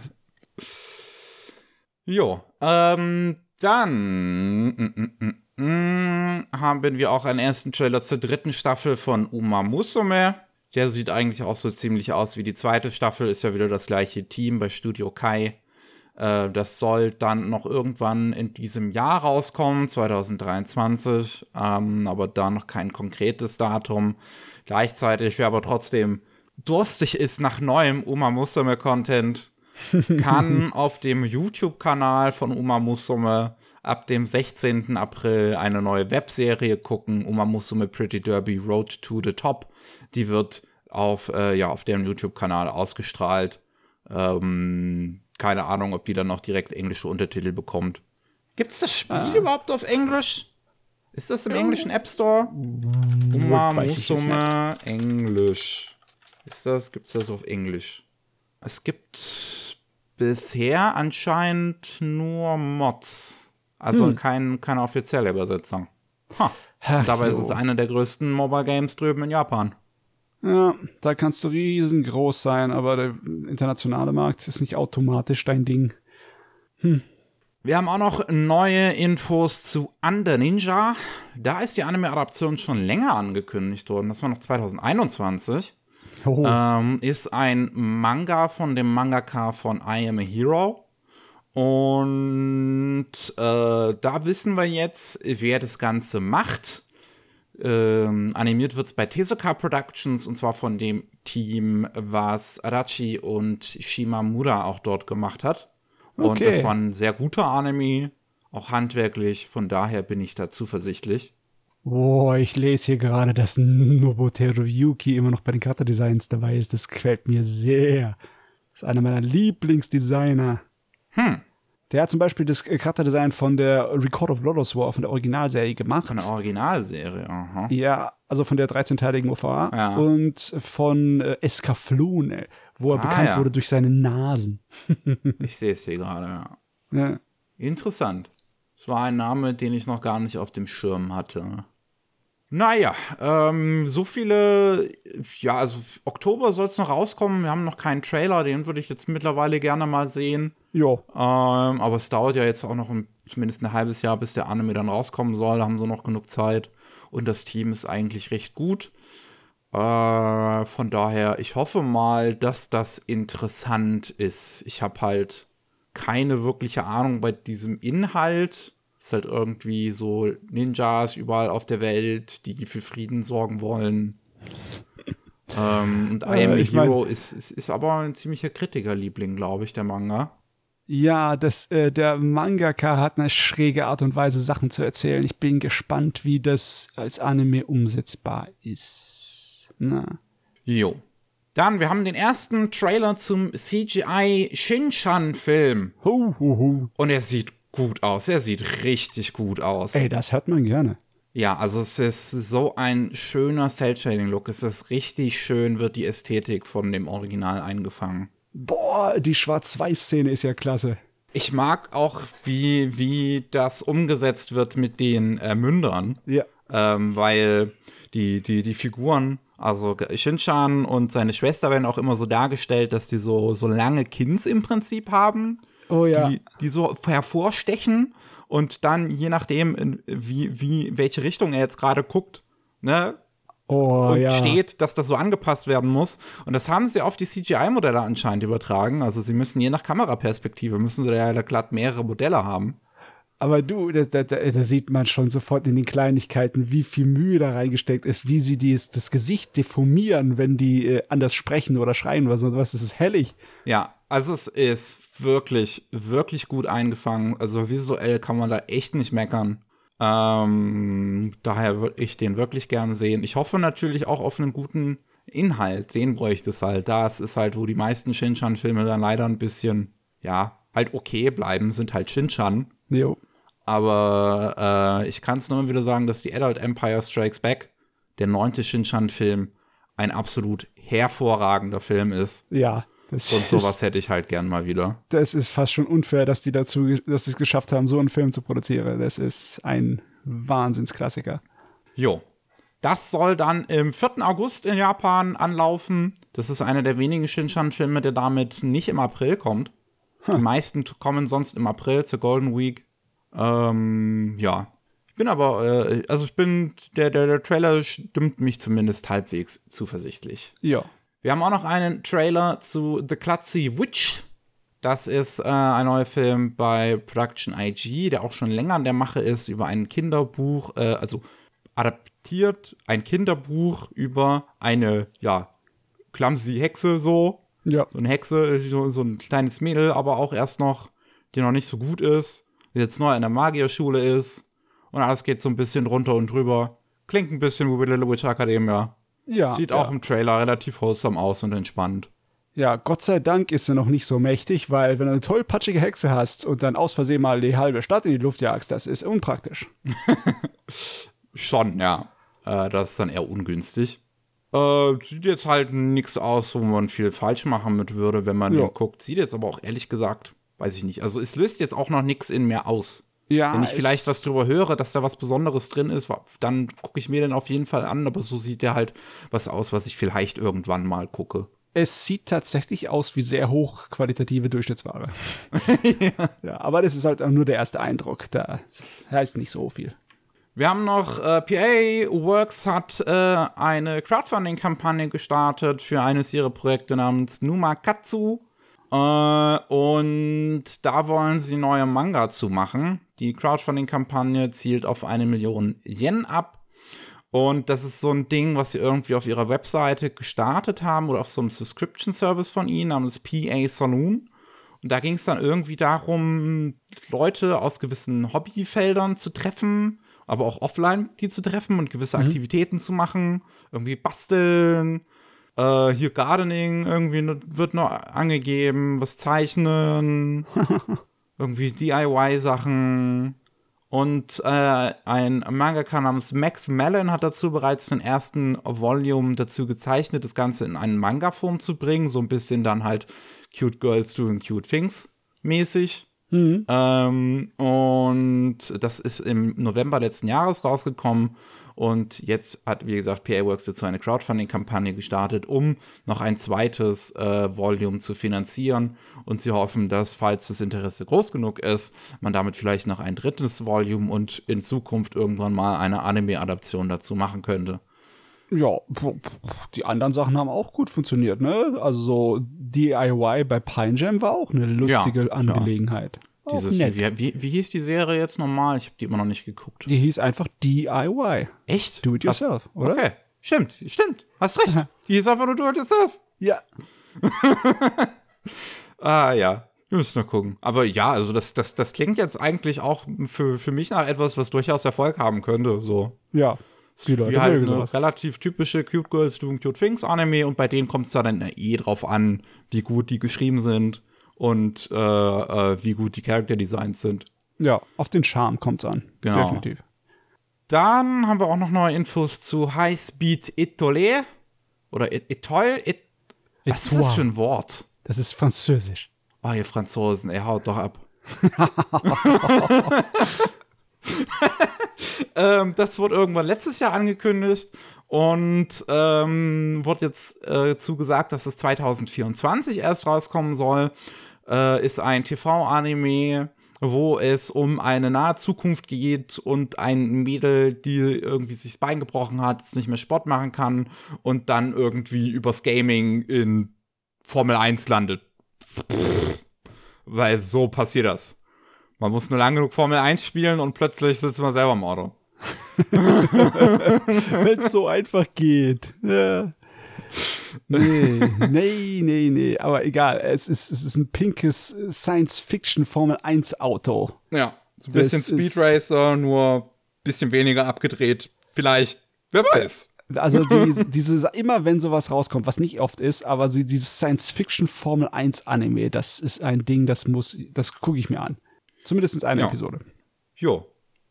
Jo, ähm, dann mm, mm, mm, mm, haben wir auch einen ersten Trailer zur dritten Staffel von Uma Musume. Der sieht eigentlich auch so ziemlich aus wie die zweite Staffel, ist ja wieder das gleiche Team bei Studio Kai. Äh, das soll dann noch irgendwann in diesem Jahr rauskommen, 2023, ähm, aber da noch kein konkretes Datum. Gleichzeitig, wer aber trotzdem durstig ist nach neuem Uma Musume-Content, kann <laughs> auf dem YouTube-Kanal von Uma Musume ab dem 16. April eine neue Webserie gucken, Uma Musume Pretty Derby Road to the Top. Die wird auf, äh, ja, auf deren YouTube-Kanal ausgestrahlt. Ähm, keine Ahnung, ob die dann noch direkt englische Untertitel bekommt. Gibt's das Spiel überhaupt auf Englisch? Ist das im englischen App Store? Uma ich jetzt Musume Englisch. Ist das, gibt's das auf Englisch? Es gibt bisher anscheinend nur Mods. Also kein, keine offizielle Übersetzung. Ha. Ach, Dabei ist es eine der größten Mobile Games drüben in Japan. Ja, da kannst du riesengroß sein, aber der internationale Markt ist nicht automatisch dein Ding. Wir haben auch noch neue Infos zu Under Ninja. Da ist die Anime-Adaption schon länger angekündigt worden. Das war noch 2021. Oh. ähm, ist ein Manga von dem Mangaka von I Am a Hero. Und äh, da wissen wir jetzt, wer das Ganze macht. Ähm, animiert wird es bei Tezuka Productions und zwar von dem Team, was Arachi und Shimamura auch dort gemacht hat. Und Okay. das war ein sehr guter Anime, auch handwerklich. Von daher bin ich da zuversichtlich. Boah, ich lese hier gerade, dass Nobuteru Yuki immer noch bei den Charakterdesigns dabei ist. Das gefällt mir sehr. Das ist einer meiner Lieblingsdesigner. Hm. Der hat zum Beispiel das Charakterdesign von der Record of Lodos War, von der Originalserie gemacht. Von der Originalserie, aha. Ja, also von der 13-teiligen OVA Ja. und von äh, Escaflowne, wo er Ah, bekannt ja. wurde durch seine Nasen. <laughs> Ich sehe es hier gerade, ja. Ja. Interessant. Es war ein Name, den ich noch gar nicht auf dem Schirm hatte. Naja, ähm, so viele, ja, also Oktober soll es noch rauskommen. Wir haben noch keinen Trailer, den würde ich jetzt mittlerweile gerne mal sehen. Ja. Ähm, aber es dauert ja jetzt auch noch ein, zumindest ein halbes Jahr, bis der Anime dann rauskommen soll. Da haben sie noch genug Zeit. Und das Team ist eigentlich recht gut. Äh, von daher, ich hoffe mal, dass das interessant ist. Ich habe halt keine wirkliche Ahnung bei diesem Inhalt. Es ist halt irgendwie so Ninjas überall auf der Welt, die für Frieden sorgen wollen. ähm, und I Am Äh, a mein- Hero ist, ist, ist aber ein ziemlicher Kritikerliebling, glaube ich, der Manga. Ja, das, äh, der Mangaka hat eine schräge Art und Weise, Sachen zu erzählen. Ich bin gespannt, wie das als Anime umsetzbar ist. Na. Jo. Dann, wir haben den ersten Trailer zum CGI Shinchan-Film. Ho, ho, ho. Und er sieht gut aus. Er sieht richtig gut aus. Ey, das hört man gerne. Ja, also es ist so ein schöner Cell-Shading-Look. Es ist richtig schön, wird die Ästhetik von dem Original eingefangen. Boah, die Schwarz-Weiß-Szene ist ja klasse. Ich mag auch, wie, wie das umgesetzt wird mit den äh, Mündern. Ja. ähm, weil die, die, die Figuren, also Shinchan und seine Schwester werden auch immer so dargestellt, dass die so, so lange Kins im Prinzip haben, Oh ja. die, die so hervorstechen und dann je nachdem, in, wie, wie, welche Richtung er jetzt gerade guckt, ne, Oh und ja. steht, dass das so angepasst werden muss. Und das haben sie auf die CGI-Modelle anscheinend übertragen. Also sie müssen je nach Kameraperspektive, müssen sie ja glatt mehrere Modelle haben. Aber du, da, da, da sieht man schon sofort in den Kleinigkeiten, wie viel Mühe da reingesteckt ist, wie sie dies, das Gesicht deformieren, wenn die äh, anders sprechen oder schreien oder so was. Das ist hellig. Ja, also es ist wirklich, wirklich gut eingefangen. Also visuell kann man da echt nicht meckern. Ähm, daher würde ich den wirklich gerne sehen. Ich hoffe natürlich auch auf einen guten Inhalt. Den bräuchte es halt. Das ist halt, wo die meisten Shinchan-Filme dann leider ein bisschen, ja, halt okay bleiben, sind halt Shinchan. Jo. Aber äh, ich kann es nur wieder sagen, dass die Adult Empire Strikes Back, der neunte Shinchan-Film, ein absolut hervorragender Film ist. Ja. Das Und ist, sowas hätte ich halt gern mal wieder. das ist fast schon unfair, dass die dazu, dass sie es geschafft haben, so einen Film zu produzieren. Das ist ein Wahnsinnsklassiker. Jo. Das soll dann im 4. August in Japan anlaufen. Das ist einer der wenigen Shinchan-Filme, der damit nicht im April kommt. Die meisten kommen sonst im April zur Golden Week. Ähm, ja. Ich bin aber, äh, also ich bin, der, der, der Trailer stimmt mich zumindest halbwegs zuversichtlich. Ja. Wir haben auch noch einen Trailer zu The Klutzy Witch. Das ist äh, ein neuer Film bei Production IG, der auch schon länger an der Mache ist, über ein Kinderbuch, äh, also adaptiert ein Kinderbuch über eine, ja, clumsy Hexe so. Ja. So eine Hexe, so, so ein kleines Mädel, aber auch erst noch, die noch nicht so gut ist, die jetzt neu in der Magierschule ist. Und alles geht so ein bisschen runter und drüber. Klingt ein bisschen wie Little Witch Academia. Ja. Sieht ja. auch im Trailer relativ wholesome aus und entspannt. Ja, Gott sei Dank ist sie noch nicht so mächtig, weil wenn du eine tollpatschige Hexe hast und dann aus Versehen mal die halbe Stadt in die Luft jagst, das ist unpraktisch. <laughs> Schon, ja. Äh, das ist dann eher ungünstig. Äh, sieht jetzt halt nichts aus, wo man viel falsch machen mit würde, wenn man Ja. guckt. Sieht jetzt aber auch ehrlich gesagt, weiß ich nicht. Also es löst jetzt auch noch nichts in mir aus. Ja, Wenn ich vielleicht was drüber höre, dass da was Besonderes drin ist, dann gucke ich mir den auf jeden Fall an. Aber so sieht der halt was aus, was ich vielleicht irgendwann mal gucke. Es sieht tatsächlich aus wie sehr hochqualitative Durchschnittsware. <laughs> ja. aber das ist halt auch nur der erste Eindruck. Da heißt nicht so viel. Wir haben noch, äh, PA Works hat äh, eine Crowdfunding-Kampagne gestartet für eines ihrer Projekte namens Numa Katsu. Äh, und da wollen sie neue Manga zu machen. Die Crowdfunding-Kampagne zielt auf eine Million Yen ab. Und das ist so ein Ding, was sie irgendwie auf ihrer Webseite gestartet haben oder auf so einem Subscription-Service von ihnen namens PA Saloon. Und da ging es dann irgendwie darum, Leute aus gewissen Hobbyfeldern zu treffen, aber auch offline die zu treffen und gewisse Aktivitäten zu machen. Irgendwie basteln, äh, hier Gardening irgendwie wird noch angegeben, was zeichnen, <laughs> irgendwie DIY-Sachen. Und äh, ein Mangaka namens Max Mellon hat dazu bereits den ersten Volume dazu gezeichnet, das Ganze in eine Manga-Form zu bringen. So ein bisschen dann halt Cute Girls Doing Cute Things mäßig. Mhm. Ähm, und das ist im November letzten Jahres rausgekommen. Und jetzt hat, wie gesagt, PA Works dazu eine Crowdfunding-Kampagne gestartet, um noch ein zweites äh, Volume zu finanzieren. Und sie hoffen, dass, falls das Interesse groß genug ist, man damit vielleicht noch ein drittes Volume und in Zukunft irgendwann mal eine Anime-Adaption dazu machen könnte. Ja, die anderen Sachen haben auch gut funktioniert, ne? Also so DIY bei Pine Jam war auch eine lustige ja, Angelegenheit. Dieses, wie, wie, wie, hieß die Serie jetzt normal? Ich habe die immer noch nicht geguckt. Die hieß einfach DIY. Echt? Do it yourself, Hast, oder? Okay. Stimmt, stimmt. Hast recht. <laughs> die hieß einfach nur Do it yourself. Ja. <laughs> ah, ja. Wir müssen noch gucken. Aber ja, also das, das, das klingt jetzt eigentlich auch für, für mich nach etwas, was durchaus Erfolg haben könnte. So. Ja. Die Leute wie halt eine relativ typische Cube Girls Doing Cute Things Anime und bei denen kommt es dann eh drauf an, wie gut die geschrieben sind und äh, äh, wie gut die Character Designs sind. Ja, auf den Charme kommt es an. Genau. Definitiv. Dann haben wir auch noch neue Infos zu High Speed Etole oder Etole. Et Was ist das für ein Wort? Das ist Französisch. Oh, ihr Franzosen, ey, haut doch ab. <laughs> <laughs> ähm, das wurde irgendwann letztes Jahr angekündigt und ähm, wurde jetzt äh, zugesagt, dass es 2024 erst rauskommen soll. Äh, ist ein TV-Anime, wo es um eine nahe Zukunft geht und ein Mädel, die irgendwie sich das Bein gebrochen hat, es nicht mehr Sport machen kann und dann irgendwie übers Gaming in Formel 1 landet. Weil so passiert das. Man muss nur lang genug Formel 1 spielen und plötzlich sitzt man selber im Auto. <laughs> Wenn es so einfach geht. Ja. Nee, nee, nee, nee. Aber egal, es ist, es ist ein pinkes Science-Fiction-Formel-1-Auto. Ja, so ein bisschen Speed Racer, nur ein bisschen weniger abgedreht. Vielleicht, wer weiß. Also <laughs> die, diese, immer wenn sowas rauskommt, was nicht oft ist, aber so dieses Science-Fiction Formel 1 Anime, das ist ein Ding, das muss, das gucke ich mir an. Zumindest eine ja. Episode. Jo.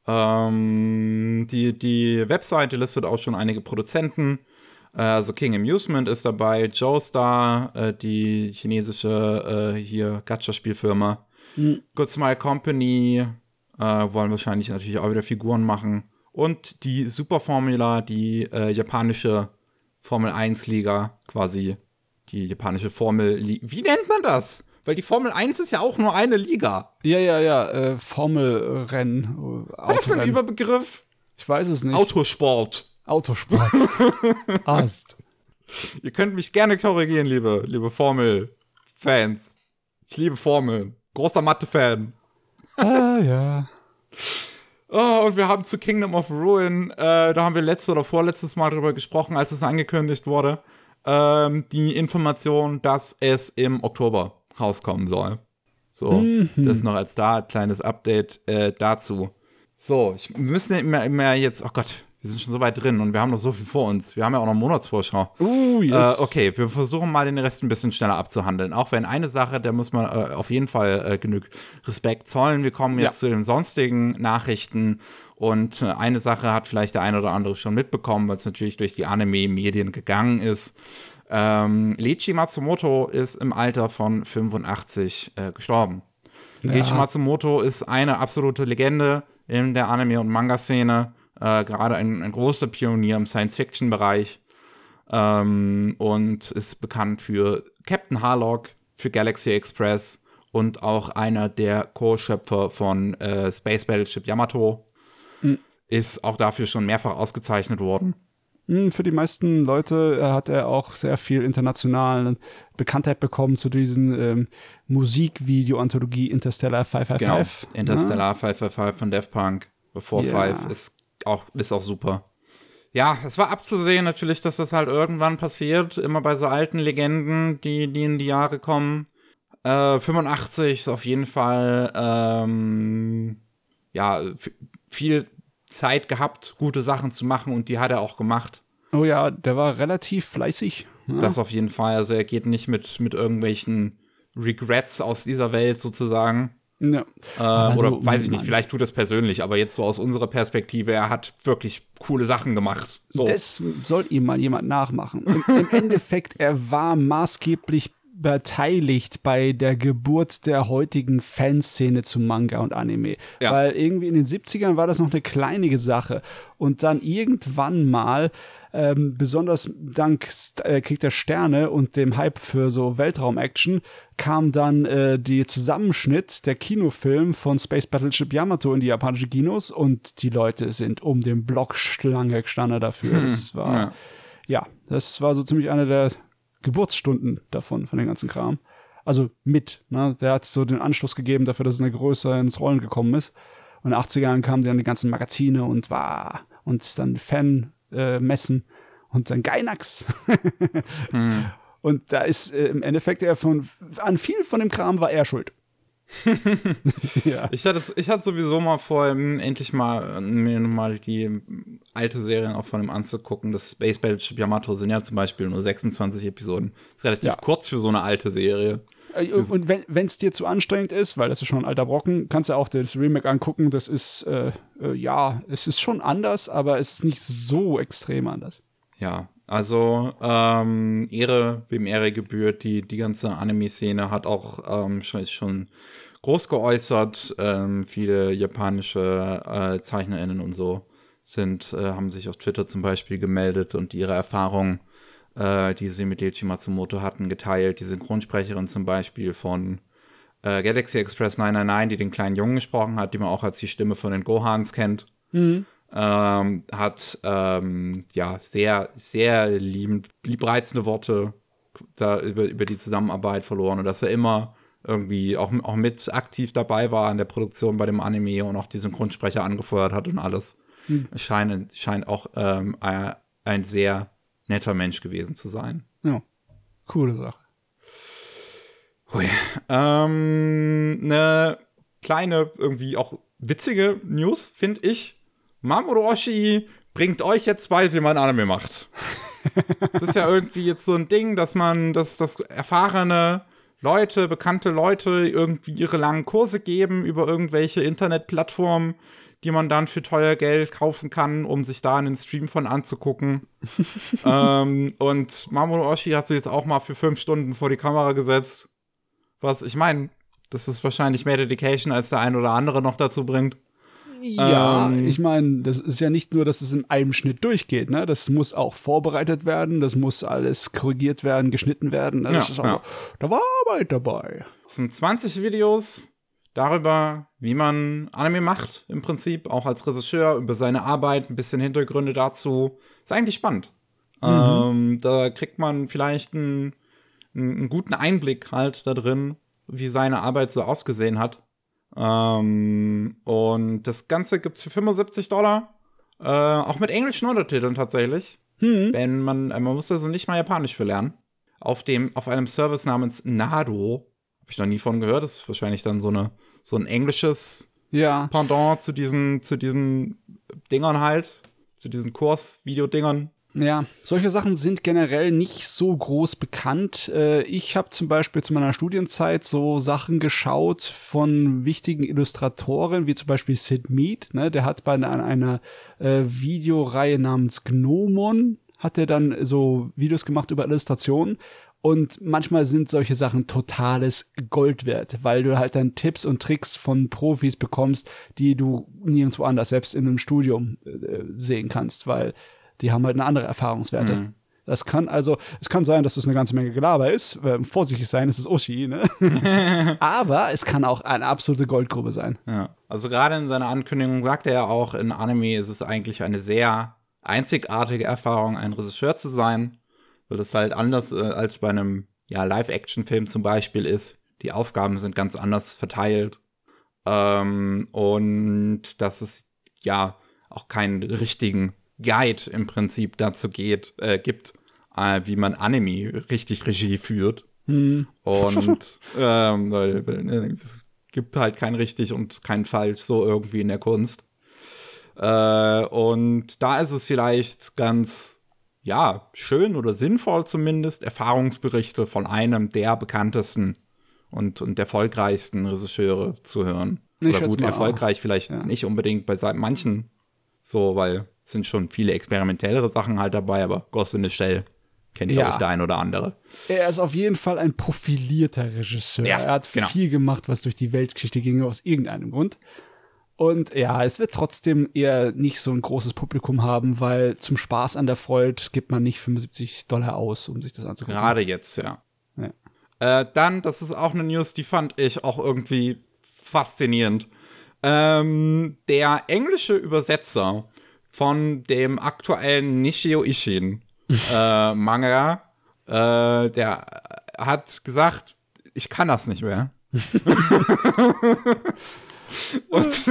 Ähm, die, die Webseite listet auch schon einige Produzenten. Äh, also King Amusement ist dabei, Joestar, äh, die chinesische äh, hier Gacha-Spielfirma. Mhm. Good Smile Company wollen wahrscheinlich natürlich auch wieder Figuren machen. Und die Super Formula, die japanische Formel 1-Liga, quasi die japanische Formel. Wie nennt man das? Weil die Formel 1 ist ja auch nur eine Liga. Ja, ja, ja, äh, Formelrennen. Äh, Was ist ein Überbegriff? Ich weiß es nicht. Autosport. Autosport. <laughs> Ast. Ihr könnt mich gerne korrigieren, liebe, liebe Formel-Fans. Ich liebe Formeln. Großer Mathe-Fan. Ah, ja. Oh, und wir haben zu Kingdom of Ruin, äh, da haben wir letztes oder vorletztes Mal drüber gesprochen, als es angekündigt wurde, ähm, die Information, dass es im Oktober rauskommen soll. So, mhm. das noch als da kleines Update äh, dazu. So, ich, wir müssen ja immer, immer jetzt, oh Gott, wir sind schon so weit drin und wir haben noch so viel vor uns. Wir haben ja auch noch Monatsvorschau. Uh, yes. Äh, okay, wir versuchen mal den Rest ein bisschen schneller abzuhandeln. Auch wenn eine Sache, da muss man äh, auf jeden Fall äh, genug Respekt zollen. Wir kommen jetzt ja. zu den sonstigen Nachrichten und äh, eine Sache hat vielleicht der eine oder andere schon mitbekommen, weil es natürlich durch die Anime-Medien gegangen ist. Ähm, Leichi Matsumoto ist im Alter von 85 äh, gestorben. Ja. Leichi Matsumoto ist eine absolute Legende in der Anime- und Manga-Szene, äh, gerade ein, ein, großer Pionier im Science-Fiction-Bereich ähm, und ist bekannt für Captain Harlock, für Galaxy Express und auch einer der Co-Schöpfer von äh, Space Battleship Yamato. Mhm. Ist auch dafür schon mehrfach ausgezeichnet worden. Hm, für die meisten Leute äh, hat er auch sehr viel internationale Bekanntheit bekommen zu diesen ähm, Musikvideo-Anthologie Interstellar 555. Genau. Interstellar ja. 555 von Def Punk, Before ja. Five ist auch, ist auch super. Ja, es war abzusehen natürlich, dass das halt irgendwann passiert, immer bei so alten Legenden, die, die in die Jahre kommen. Äh, 85 ist auf jeden Fall ähm, ja viel Zeit gehabt, gute Sachen zu machen und die hat er auch gemacht. Oh ja, der war relativ fleißig. Ja. Das auf jeden Fall. Also er geht nicht mit, mit irgendwelchen Regrets aus dieser Welt sozusagen. Ja. Äh, oder du, weiß ich nicht, vielleicht tut das persönlich, aber jetzt so aus unserer Perspektive, er hat wirklich coole Sachen gemacht. So. Das soll ihm mal jemand nachmachen. Im, Im, Endeffekt, er war maßgeblich beteiligt bei der Geburt der heutigen Fanszene zu Manga und Anime. Ja. Weil irgendwie in den 70ern war das noch eine kleinige Sache. Und dann irgendwann mal ähm, besonders dank äh, Krieg der Sterne und dem Hype für so Weltraum-Action kam dann äh, die Zusammenschnitt der Kinofilm von Space Battleship Yamato in die japanische Kinos und die Leute sind um den Block Schlange gestanden dafür. Hm, Das war, ja. ja. das war so ziemlich eine der Geburtsstunden davon, von dem ganzen Kram. Also mit, ne? Der hat so den Anschluss gegeben dafür, dass es eine größer ins Rollen gekommen ist. Und in den 80er Jahren kamen dann die ganzen Magazine und war und dann Fan äh, Messen und dann Gainax. <laughs> Und da ist äh, im Endeffekt er von an viel von dem Kram war er schuld. <laughs> ja. Ich hatte, ich hatte sowieso mal vor, ähm, endlich mal äh, mir mal die ähm, alte Serien auch von ihm anzugucken. Das Space Battleship Yamato sind ja zum Beispiel nur 26 Episoden. ist relativ Ja. kurz für so eine alte Serie. Äh, Und wenn es dir zu anstrengend ist, weil das ist schon ein alter Brocken, kannst du auch das Remake angucken. Das ist, äh, äh, ja, es ist schon anders, aber es ist nicht so extrem anders. Ja, also ähm, Ehre, wem Ehre gebührt, die, die ganze Anime-Szene hat auch ähm, schon, schon groß geäußert. Ähm, viele japanische äh, ZeichnerInnen und so sind, äh, haben sich auf Twitter zum Beispiel gemeldet und ihre Erfahrungen, äh, die sie mit Yoichi Matsumoto hatten, geteilt. Die Synchronsprecherin zum Beispiel von äh, Galaxy Express 999, die den kleinen Jungen gesprochen hat, die man auch als die Stimme von den Gohans kennt ähm, hat ähm, ja sehr, sehr liebend, liebreizende Worte da über, über die Zusammenarbeit verloren und dass er immer irgendwie auch, auch mit aktiv dabei war an der Produktion bei dem Anime und auch die Synchronsprecher angefeuert hat und alles. Scheint, scheint auch ähm, ein, ein sehr netter Mensch gewesen zu sein. Ja, coole Sache. Hui. Ähm, eine kleine, irgendwie auch witzige News, finde ich. Mamoru Oshii bringt euch jetzt bei, wie man Anime macht. <laughs> Es ist ja irgendwie jetzt so ein Ding, dass man, dass, dass erfahrene Leute, bekannte Leute irgendwie ihre langen Kurse geben über irgendwelche Internetplattformen, die man dann für teuer Geld kaufen kann, um sich da einen Stream von anzugucken. <laughs> ähm, und Mamoru Oshii hat sich jetzt auch mal für fünf Stunden vor die Kamera gesetzt. Was, ich meine, das ist wahrscheinlich mehr Dedication, als der ein oder andere noch dazu bringt. Ja, Ähm, ich meine, das ist ja nicht nur, dass es in einem Schnitt durchgeht, ne? Das muss auch vorbereitet werden, das muss alles korrigiert werden, geschnitten werden. Das Ja, ist auch, ja. Da war Arbeit dabei. Es sind 20 Videos darüber, wie man Anime macht, im Prinzip, auch als Regisseur, über seine Arbeit, ein bisschen Hintergründe dazu. Ist eigentlich spannend. Ähm, da kriegt man vielleicht einen einen guten Einblick halt da drin, wie seine Arbeit so ausgesehen hat. Ähm, und das Ganze gibt's für 75 Dollar. Äh, auch mit englischen Untertiteln tatsächlich. Wenn man, äh, man muss also nicht mal Japanisch für lernen. Auf dem, auf einem Service namens Nado. Habe ich noch nie von gehört. Das ist wahrscheinlich dann so eine, so ein englisches Ja. Pendant zu diesen, zu diesen Dingern halt. Zu diesen Kurs-Videodingern. Ja, solche Sachen sind generell nicht so groß bekannt. Äh, Ich habe zum Beispiel zu meiner Studienzeit so Sachen geschaut von wichtigen Illustratoren, wie zum Beispiel Sid Mead. Ne? Der hat bei einer, äh, Videoreihe namens Gnomon, hat er dann so Videos gemacht über Illustrationen. Und manchmal sind solche Sachen totales Gold wert, weil du halt dann Tipps und Tricks von Profis bekommst, die du nirgendwo anders, selbst in einem Studium, äh, sehen kannst, weil die haben halt eine andere Erfahrungswerte. Das kann also, es kann sein, dass es eine ganze Menge Gelaber ist. Ähm, vorsichtig sein, es ist Oshi, ne? <laughs> Aber es kann auch eine absolute Goldgrube sein. Ja. Also gerade in seiner Ankündigung sagte er auch, in Anime ist es eigentlich eine sehr einzigartige Erfahrung, ein Regisseur zu sein, weil das halt anders äh, als bei einem ja, Live-Action-Film zum Beispiel ist. Die Aufgaben sind ganz anders verteilt. Ähm, und dass es ja auch keinen richtigen Guide im Prinzip dazu geht, äh, gibt, äh, wie man Anime richtig Regie führt. Und <laughs> ähm, weil, ne, es gibt halt kein richtig und kein falsch so irgendwie in der Kunst. Äh, und da ist es vielleicht ganz, ja, schön oder sinnvoll zumindest, Erfahrungsberichte von einem der bekanntesten und, und erfolgreichsten Regisseure zu hören. Ich oder gut, erfolgreich vielleicht Ja. nicht unbedingt bei manchen so, weil sind schon viele experimentellere Sachen halt dabei, aber Ghost in the Shell Kennt ja, euch der ein oder andere. Er ist auf jeden Fall ein profilierter Regisseur. Ja, er hat genau. viel gemacht, was durch die Weltgeschichte ging, aus irgendeinem Grund. Und ja, es wird trotzdem eher nicht so ein großes Publikum haben, weil zum Spaß an der Freude gibt man nicht 75 Dollar aus, um sich das anzugucken. Gerade jetzt, ja. ja. Äh, dann, das ist auch eine News, die fand ich auch irgendwie faszinierend. Ähm, der englische Übersetzer von dem aktuellen Nishio Ishin äh, Manga, äh, der hat gesagt, ich kann das nicht mehr. <laughs> Und <laughs>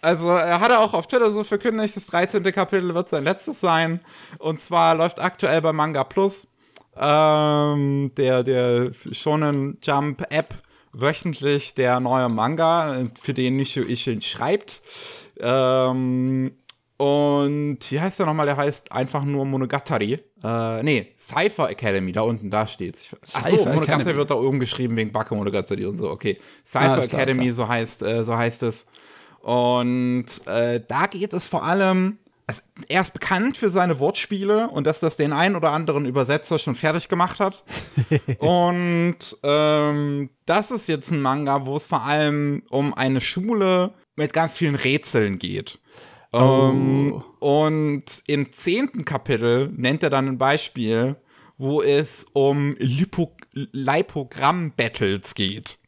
also er hatte auch auf Twitter so verkündigt, das 13. Kapitel wird sein letztes sein. Und zwar läuft aktuell bei Manga Plus ähm, der, der Shonen Jump App wöchentlich der neue Manga, für den Nishio Ishin schreibt. Ähm, und wie heißt der nochmal? Der heißt einfach nur Monogatari. Äh, nee, Cypher Academy, da unten, da steht's. Achso, Monogatari Academy. wird da oben geschrieben wegen Backe Monogatari und so, okay. Cypher ah, Academy, so heißt, äh, so heißt es. Und äh, da geht es vor allem also, er ist bekannt für seine Wortspiele und dass das den einen oder anderen Übersetzer schon fertig gemacht hat. <laughs> und ähm, das ist jetzt ein Manga, wo es vor allem um eine Schule mit ganz vielen Rätseln geht. Ähm, oh. Um, und im zehnten Kapitel nennt er dann ein Beispiel, wo es um Lipogramm-Battles geht.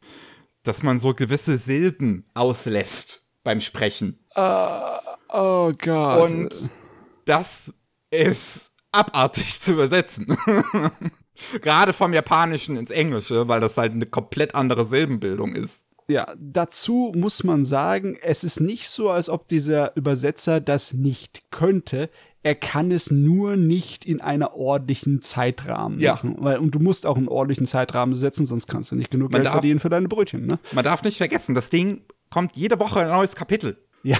Dass man so gewisse Silben auslässt beim Sprechen. Uh. Oh Gott. Und das ist abartig zu übersetzen. <laughs> Gerade vom Japanischen ins Englische, weil das halt eine komplett andere Silbenbildung ist. Ja, dazu muss man sagen, es ist nicht so, als ob dieser Übersetzer das nicht könnte. Er kann es nur nicht in einer ordentlichen Zeitrahmen ja. machen. Weil, und du musst auch einen ordentlichen Zeitrahmen setzen, sonst kannst du nicht genug man Geld darf, verdienen für deine Brötchen. Ne? Man darf nicht vergessen, das Ding kommt jede Woche ein neues Kapitel. Ja.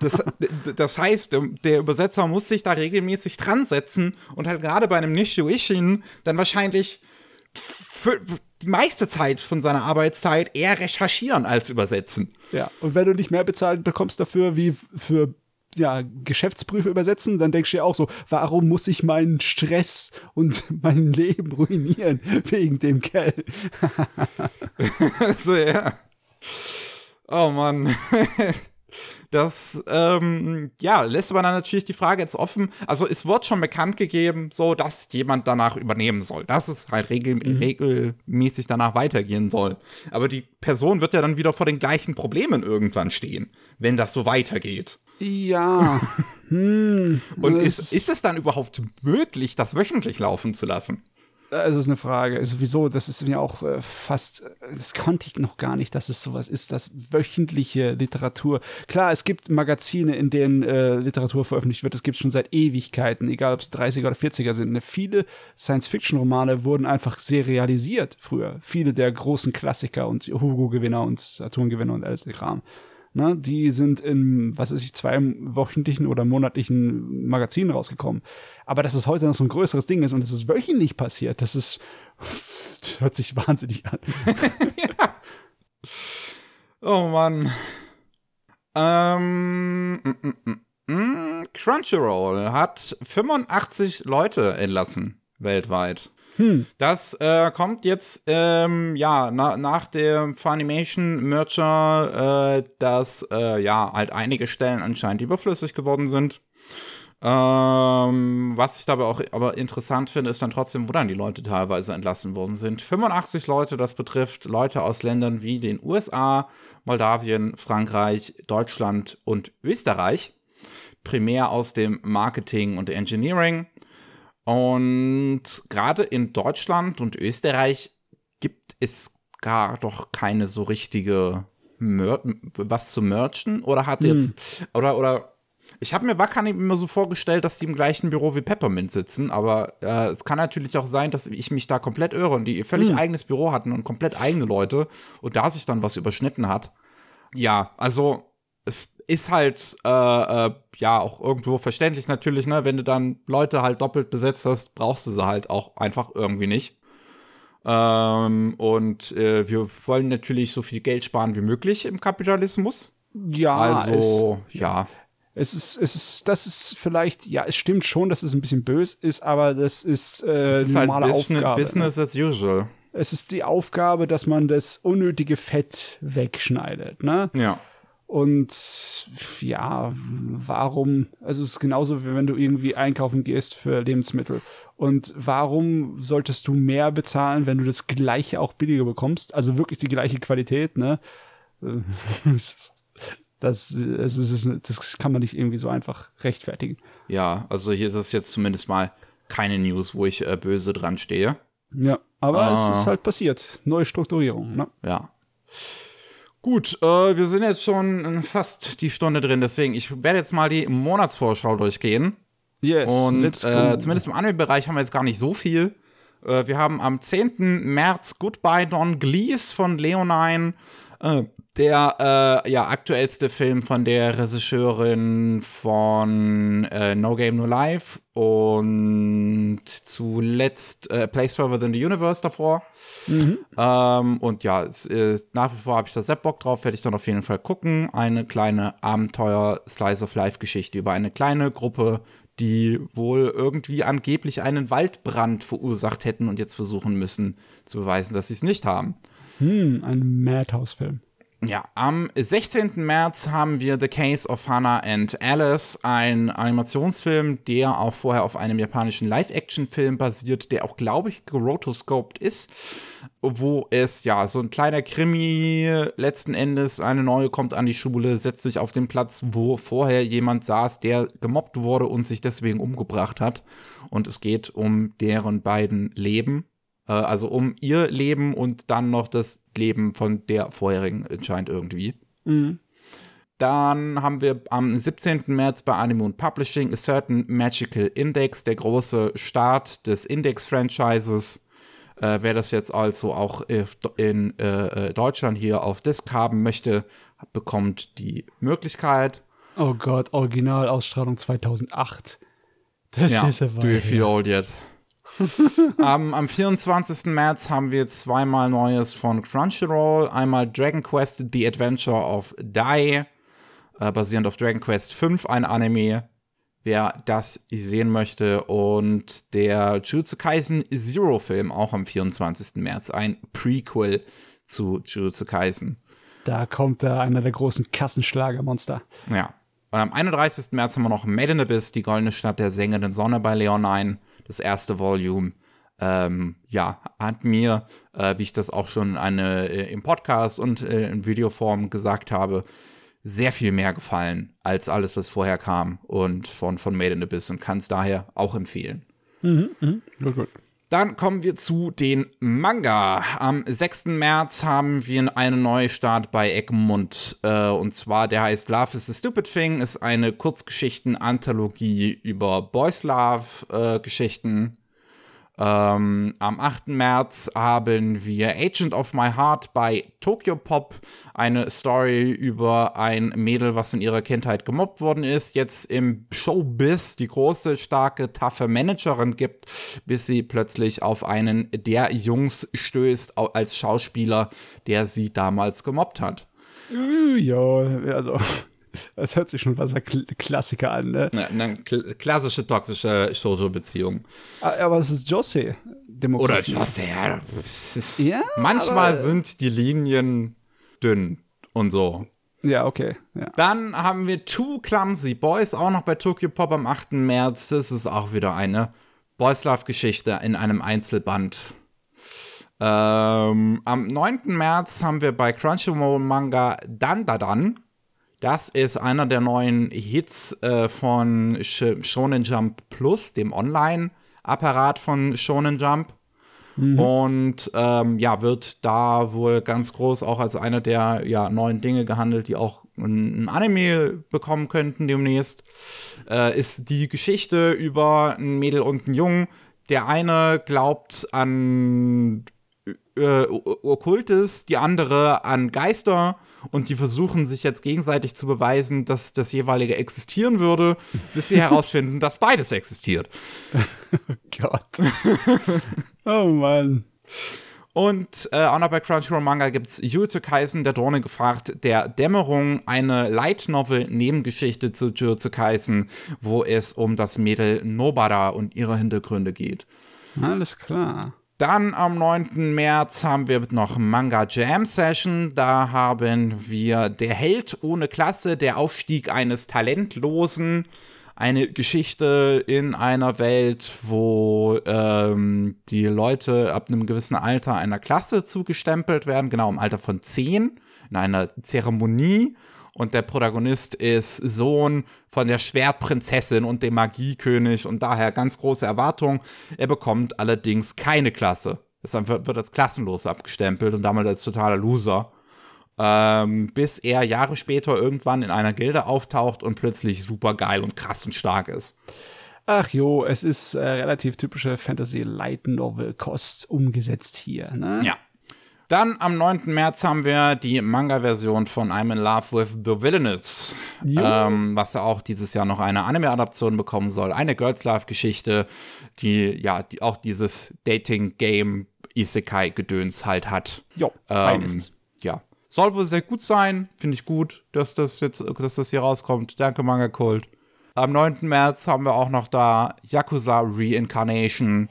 Das, <laughs> das heißt, der Übersetzer muss sich da regelmäßig dran setzen und halt gerade bei einem Nishio Ishin dann wahrscheinlich für die meiste Zeit von seiner Arbeitszeit eher recherchieren als übersetzen. Ja, und wenn du nicht mehr bezahlt bekommst dafür wie für ja, Geschäftsprüfe übersetzen, dann denkst du dir auch so, warum muss ich meinen Stress und <laughs> mein Leben ruinieren <laughs> wegen dem Geld? <laughs> so, ja. Oh Mann. Das, ähm, ja, lässt aber dann natürlich die Frage jetzt offen. Also, es wird schon bekannt gegeben, so, dass jemand danach übernehmen soll. Dass es halt regel mhm. regelmäßig danach weitergehen soll. Aber die Person wird ja dann wieder vor den gleichen Problemen irgendwann stehen, wenn das so weitergeht. Ja. <laughs> hm, Und ist, ist es dann überhaupt möglich, das wöchentlich laufen zu lassen? Also ist eine Frage. Also wieso? Das ist mir auch äh, fast, das konnte ich noch gar nicht, dass es sowas ist, dass wöchentliche Literatur. Klar, es gibt Magazine, in denen äh, Literatur veröffentlicht wird. Es gibt schon seit Ewigkeiten, egal ob es 30er oder 40er sind. Ne, viele Science-Fiction-Romane wurden einfach serialisiert früher. Viele der großen Klassiker und Hugo-Gewinner und Saturn-Gewinner und alles Kram. Ne, die sind in, was weiß ich, zwei wöchentlichen oder monatlichen Magazinen rausgekommen. Aber dass es heute noch so ein größeres Ding ist und es ist wöchentlich passiert, das ist, das hört sich wahnsinnig an. ja. <laughs> Oh Mann. Ähm, mm, mm, mm, Crunchyroll hat 85 Leute entlassen weltweit. Hm. Das äh, kommt jetzt, ähm, ja, na, nach dem Funimation Merger, äh, dass, äh, ja, halt einige Stellen anscheinend überflüssig geworden sind. Ähm, was ich dabei auch aber interessant finde, ist dann trotzdem, wo dann die Leute teilweise entlassen worden sind. 85 Leute, das betrifft Leute aus Ländern wie den USA, Moldawien, Frankreich, Deutschland und Österreich. Primär aus dem Marketing und Engineering. Und gerade in Deutschland und Österreich gibt es gar doch keine so richtige Mer was zu merchen oder hat hm. jetzt oder oder ich habe mir Wackern immer so vorgestellt, dass die im gleichen Büro wie Peppermint sitzen, aber äh, es kann natürlich auch sein, dass ich mich da komplett irre und die ihr völlig hm. eigenes Büro hatten und komplett eigene Leute und da sich dann was überschnitten hat. Ja, also es ist halt äh, äh, ja auch irgendwo verständlich natürlich, ne? Wenn du dann Leute halt doppelt besetzt hast, brauchst du sie halt auch einfach irgendwie nicht. Ähm, und äh, wir wollen natürlich so viel Geld sparen wie möglich im Kapitalismus. Ja, also es, ja. Es ist, es ist, das ist vielleicht, ja, es stimmt schon, dass es ein bisschen böse ist, aber das ist äh, Es ist normale halt Business, Aufgabe. ne? Business as usual. Es ist die Aufgabe, dass man das unnötige Fett wegschneidet, ne? Ja. Und ja, warum? Also es ist genauso, wie wenn du irgendwie einkaufen gehst für Lebensmittel. Und warum solltest du mehr bezahlen, wenn du das gleiche auch billiger bekommst? Also wirklich die gleiche Qualität, ne? <laughs> Das, das, das, das kann man nicht irgendwie so einfach rechtfertigen. Ja, also hier ist es jetzt zumindest mal keine News, wo ich äh, böse dran stehe. Ja, aber es Ah. ist halt passiert. Neue Strukturierung, ne? Ja. Gut, äh, wir sind jetzt schon fast die Stunde drin, deswegen ich werde jetzt mal die Monatsvorschau durchgehen. Yes, Und äh, zumindest im Anime-Bereich haben wir jetzt gar nicht so viel. Äh, wir haben am 10. März Goodbye Don Glees von Leonine, äh, der äh, ja, aktuellste Film von der Regisseurin von äh, No Game No Life und zuletzt äh, Place Further Than the Universe davor. Ähm, und ja, es, äh, nach wie vor habe ich da sehr Bock drauf, werde ich dann auf jeden Fall gucken. Eine kleine Abenteuer-Slice-of-Life-Geschichte über eine kleine Gruppe, die wohl irgendwie angeblich einen Waldbrand verursacht hätten und jetzt versuchen müssen zu beweisen, dass sie es nicht haben. Hm, ein Madhouse-Film. Ja, am 16. März haben wir The Case of Hannah and Alice, ein Animationsfilm, der auch vorher auf einem japanischen Live-Action-Film basiert, der auch, glaube ich, gerotoscoped ist, wo es ja so ein kleiner Krimi letzten Endes, eine neue kommt an die Schule, setzt sich auf den Platz, wo vorher jemand saß, der gemobbt wurde und sich deswegen umgebracht hat. Und es geht um deren beiden Leben. Äh, Also um ihr Leben und dann noch das Leben von der vorherigen anscheinend irgendwie. Dann haben wir am 17. März bei Anime und Publishing A Certain Magical Index, der große Start des Index-Franchises. Äh, wer das jetzt also auch in äh, äh, Deutschland hier auf Disc haben möchte, bekommt die Möglichkeit. Oh Gott, Originalausstrahlung 2008. Das Ja, ist ja do you feel old yet? <laughs> am, am 24. März haben wir zweimal Neues von Crunchyroll. Einmal Dragon Quest The Adventure of Dai, äh, basierend auf Dragon Quest 5, ein Anime. Wer das sehen möchte. Und der Jujutsu Kaisen Zero Film, auch am 24. März, ein Prequel zu Jujutsu Kaisen. Da kommt da einer der großen Kassenschlagermonster. Ja. Und am 31. März haben wir noch Made in Abyss, die goldene Stadt der sengenden Sonne bei Leonine, das erste Volume. Ähm, ja, hat mir, äh, wie ich das auch schon eine, äh, im Podcast und äh, in Videoform gesagt habe, sehr viel mehr gefallen als alles, was vorher kam und von, von Made in Abyss und kann es daher auch empfehlen. Gut, gut. Dann kommen wir zu den Manga. Am 6. März haben wir einen Neustart bei Egmont. Äh, und zwar, der heißt Love is a Stupid Thing, ist eine Kurzgeschichten-Anthologie über Boys Love-Geschichten. Ähm, am 8. März haben wir Agent of My Heart bei Tokyo Pop, eine Story über ein Mädel, was in ihrer Kindheit gemobbt worden ist, jetzt im Showbiz die große, starke, taffe Managerin gibt, bis sie plötzlich auf einen der Jungs stößt als Schauspieler, der sie damals gemobbt hat. Ja, also, das hört sich schon was ein Kl- Klassiker an, ne? Eine, eine kl- klassische toxische Shoujo-Beziehung. Ah, Aber es ist Jose. Oder Demokratie. Jose, ja. Ja, manchmal sind die Linien dünn und so. Ja, okay. Ja. Dann haben wir Two Clumsy Boys, auch noch bei Tokyo Pop am 8. März. Das ist auch wieder eine Boys Love-Geschichte in einem Einzelband. Ähm, am 9. März haben wir bei Crunchyroll Manga Dan Da Dan. Das ist einer der neuen Hits äh, von Sh Shonen Jump Plus, dem Online-Apparat von Shonen Jump. Und ähm, ja, wird da wohl ganz groß auch als einer der ja, neuen Dinge gehandelt, die auch ein Anime bekommen könnten demnächst. Äh, ist die Geschichte über ein Mädel und einen Jungen. Der eine glaubt an äh, Okkultes, die andere an Geister und die versuchen sich jetzt gegenseitig zu beweisen, dass das jeweilige existieren würde, bis sie herausfinden, dass beides existiert. <laughs> Gott. oh Mann. Und äh, auch noch bei Crunchyroll Manga gibt es Jujutsu Kaisen, der Drohne gefragt, der Dämmerung, eine Light Novel Nebengeschichte zu Jujutsu Kaisen, wo es um das Mädel Nobara und ihre Hintergründe geht. Alles klar. Dann am 9. März haben wir noch Manga Jam Session. Da haben wir Der Held ohne Klasse, der Aufstieg eines Talentlosen eine Geschichte in einer Welt, wo ähm, die Leute ab einem gewissen Alter einer Klasse zugestempelt werden, genau im Alter von zehn, in einer Zeremonie. Und der Protagonist ist Sohn von der Schwertprinzessin und dem Magiekönig und daher ganz große Erwartungen. Er bekommt allerdings keine Klasse. Es wird als klassenlos abgestempelt und damit als totaler Loser ähm, bis er Jahre später irgendwann in einer Gilde auftaucht und plötzlich super geil und krass und stark ist. Ach jo, es ist äh, relativ typische Fantasy Light Novel Kost umgesetzt hier. Ne? Ja. Dann am 9. März haben wir die Manga-Version von I'm in Love with the Villainous, ähm, was ja auch dieses Jahr noch eine Anime-Adaption bekommen soll. Eine Girls Love-Geschichte, die ja die auch dieses Dating-Game Isekai-Gedöns halt hat. Jo, fein ähm, ist. Ja, soll wohl sehr gut sein. Finde ich gut, dass das jetzt, dass das hier rauskommt. Danke, Manga Kult. Am 9. März haben wir auch noch da Yakuza Reincarnation.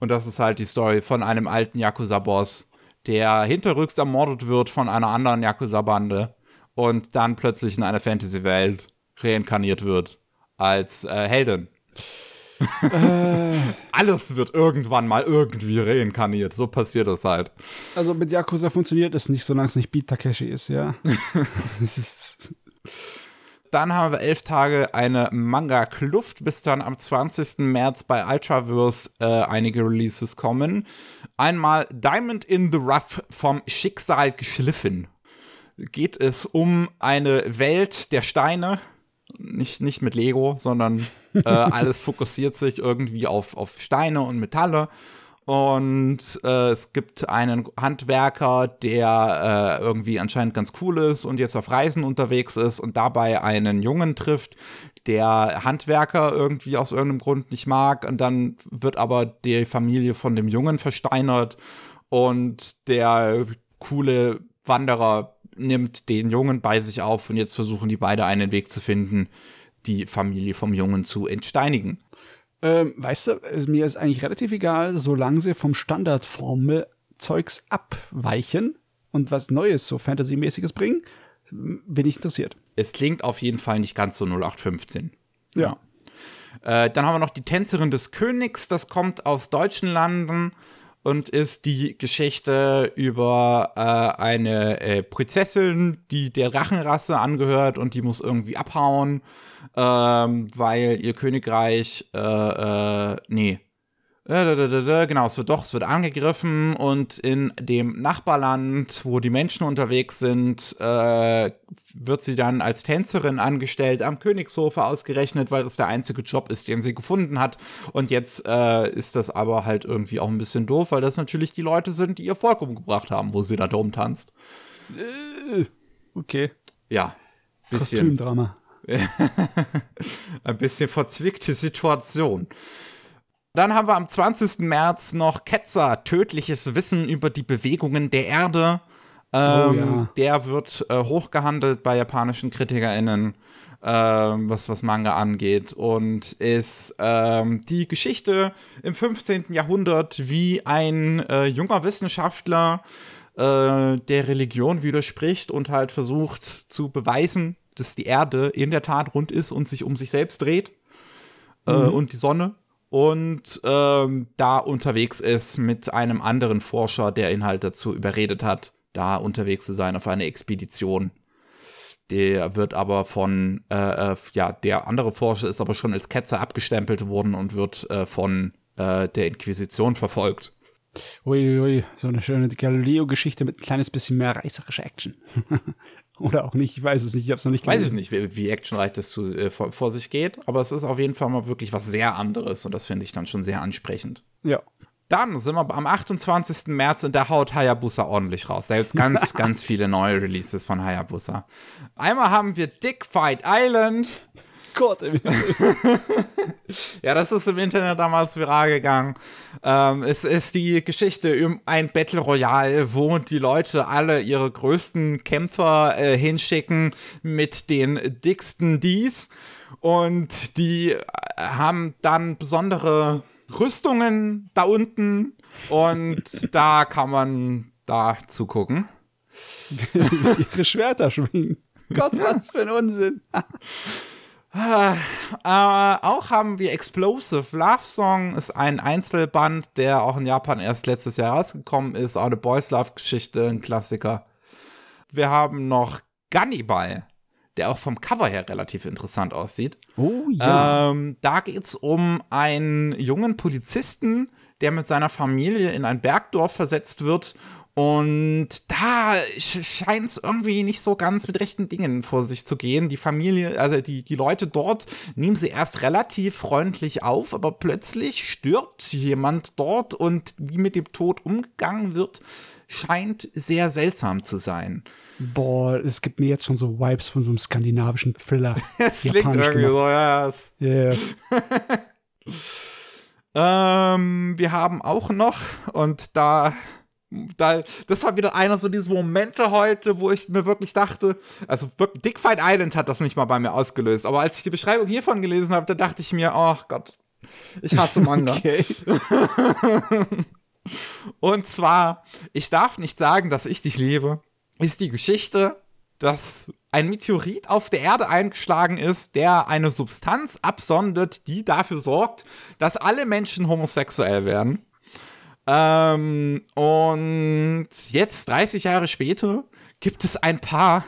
Und das ist halt die Story von einem alten Yakuza-Boss, der hinterrücks ermordet wird von einer anderen Yakuza-Bande und dann plötzlich in einer Fantasy-Welt reinkarniert wird als äh, Heldin. Äh. <laughs> Alles wird irgendwann mal irgendwie reinkarniert. So passiert das halt. Also mit Yakuza funktioniert es nicht, solange es nicht Beat Takeshi ist, ja. <laughs> Dann haben wir elf Tage eine Manga-Kluft, bis dann am 20. März bei Ultraverse äh, einige Releases kommen. Einmal Diamond in the Rough vom Schicksal geschliffen. Geht es um eine Welt der Steine, nicht, nicht mit Lego, sondern äh, <laughs> alles fokussiert sich irgendwie auf, auf Steine und Metalle. Und äh, es gibt einen Handwerker, der äh, irgendwie anscheinend ganz cool ist und jetzt auf Reisen unterwegs ist und dabei einen Jungen trifft, der Handwerker irgendwie aus irgendeinem Grund nicht mag. Und dann wird aber die Familie von dem Jungen versteinert und der coole Wanderer nimmt den Jungen bei sich auf und jetzt versuchen die beide einen Weg zu finden, die Familie vom Jungen zu entsteinigen. Ähm, weißt du, mir ist eigentlich relativ egal, solange sie vom Standardformel-Zeugs abweichen und was Neues, so Fantasy-mäßiges bringen, bin ich interessiert. Es klingt auf jeden Fall nicht ganz so 0815. Ja. ja. Äh, dann haben wir noch die Tänzerin des Königs, das kommt aus deutschen Landen und ist die Geschichte über äh, eine äh, Prinzessin, die der Rachenrasse angehört und die muss irgendwie abhauen, ähm, weil ihr Königreich, äh, äh, nee, äh, Genau, es wird doch, es wird angegriffen und in dem Nachbarland, wo die Menschen unterwegs sind, äh, wird sie dann als Tänzerin angestellt, am Königshofe ausgerechnet, weil das der einzige Job ist, den sie gefunden hat. Und jetzt äh, ist das aber halt irgendwie auch ein bisschen doof, weil das natürlich die Leute sind, die ihr Volk umgebracht haben, wo sie da drum tanzt. Äh, okay. Ja. Bisschen. Kostümdrama. <laughs> ein bisschen verzwickte Situation. Dann haben wir am 20. März noch Ketzer, tödliches Wissen über die Bewegungen der Erde. Ähm, oh, ja. Der wird äh, hochgehandelt bei japanischen KritikerInnen, ähm, was, was Manga angeht. Und ist ähm, die Geschichte im 15. Jahrhundert, wie ein äh, junger Wissenschaftler äh, der Religion widerspricht und halt versucht zu beweisen, dass die Erde in der Tat rund ist und sich um sich selbst dreht. Äh, mhm. Und die Sonne und ähm, da unterwegs ist mit einem anderen Forscher, der ihn halt dazu überredet hat, da unterwegs zu sein auf eine Expedition. Der wird aber von, äh, äh, ja, der andere Forscher ist aber schon als Ketzer abgestempelt worden und wird äh, von äh, der Inquisition verfolgt. Uiuiui, ui, so eine schöne Galileo-Geschichte mit ein kleines bisschen mehr reißerischer Action. <laughs> Oder auch nicht, ich weiß es nicht, ich habe es noch nicht gesehen. Weiß ich nicht, wie, wie actionreich das zu, äh, vor, vor, sich geht, aber es ist auf jeden Fall mal wirklich was sehr anderes und das finde ich dann schon sehr ansprechend. Ja. Dann sind wir am 28. März und da haut Hayabusa ordentlich raus. Da gibt es ganz, <laughs> ganz viele neue Releases von Hayabusa. Einmal haben wir Dick Fight Island. Gott im <laughs> Ja, das ist im Internet damals viral gegangen. Ähm, es ist die Geschichte um ein Battle Royale, wo die Leute alle ihre größten Kämpfer äh, hinschicken mit den dicksten Ds. Und die äh, haben dann besondere Rüstungen da unten. Und <laughs> da kann man da zugucken. Ihre Schwerter schwingen. <laughs> Gott, was für ein Unsinn. Äh, auch haben wir Explosive Love Song, ist ein Einzelband, der auch in Japan erst letztes Jahr rausgekommen ist. Auch eine Boys Love Geschichte, ein Klassiker. Wir haben noch Gunnibal, der auch vom Cover her relativ interessant aussieht. Oh ja. Ähm, da geht es um einen jungen Polizisten, der mit seiner Familie in ein Bergdorf versetzt wird und da scheint es irgendwie nicht so ganz mit rechten Dingen vor sich zu gehen. Die Familie, also die, die Leute dort nehmen sie erst relativ freundlich auf, aber plötzlich stirbt jemand dort und wie mit dem Tod umgegangen wird, scheint sehr seltsam zu sein. Boah, es gibt mir jetzt schon so Vibes von so einem skandinavischen Thriller. <laughs> Es klingt irgendwie so, ja. Yeah. <laughs> ähm, wir haben auch noch, und da da, das war wieder einer so diese Momente heute, wo ich mir wirklich dachte, also Dick Fight Island hat das nicht mal bei mir ausgelöst, aber als ich die Beschreibung hiervon gelesen habe, da dachte ich mir, oh Gott, ich hasse <laughs> Manga. Okay. <laughs> Und zwar, ich darf nicht sagen, dass ich dich liebe, ist die Geschichte, dass ein Meteorit auf der Erde eingeschlagen ist, der eine Substanz absondert, die dafür sorgt, dass alle Menschen homosexuell werden. Ähm, und jetzt, 30 Jahre später, gibt es ein Paar,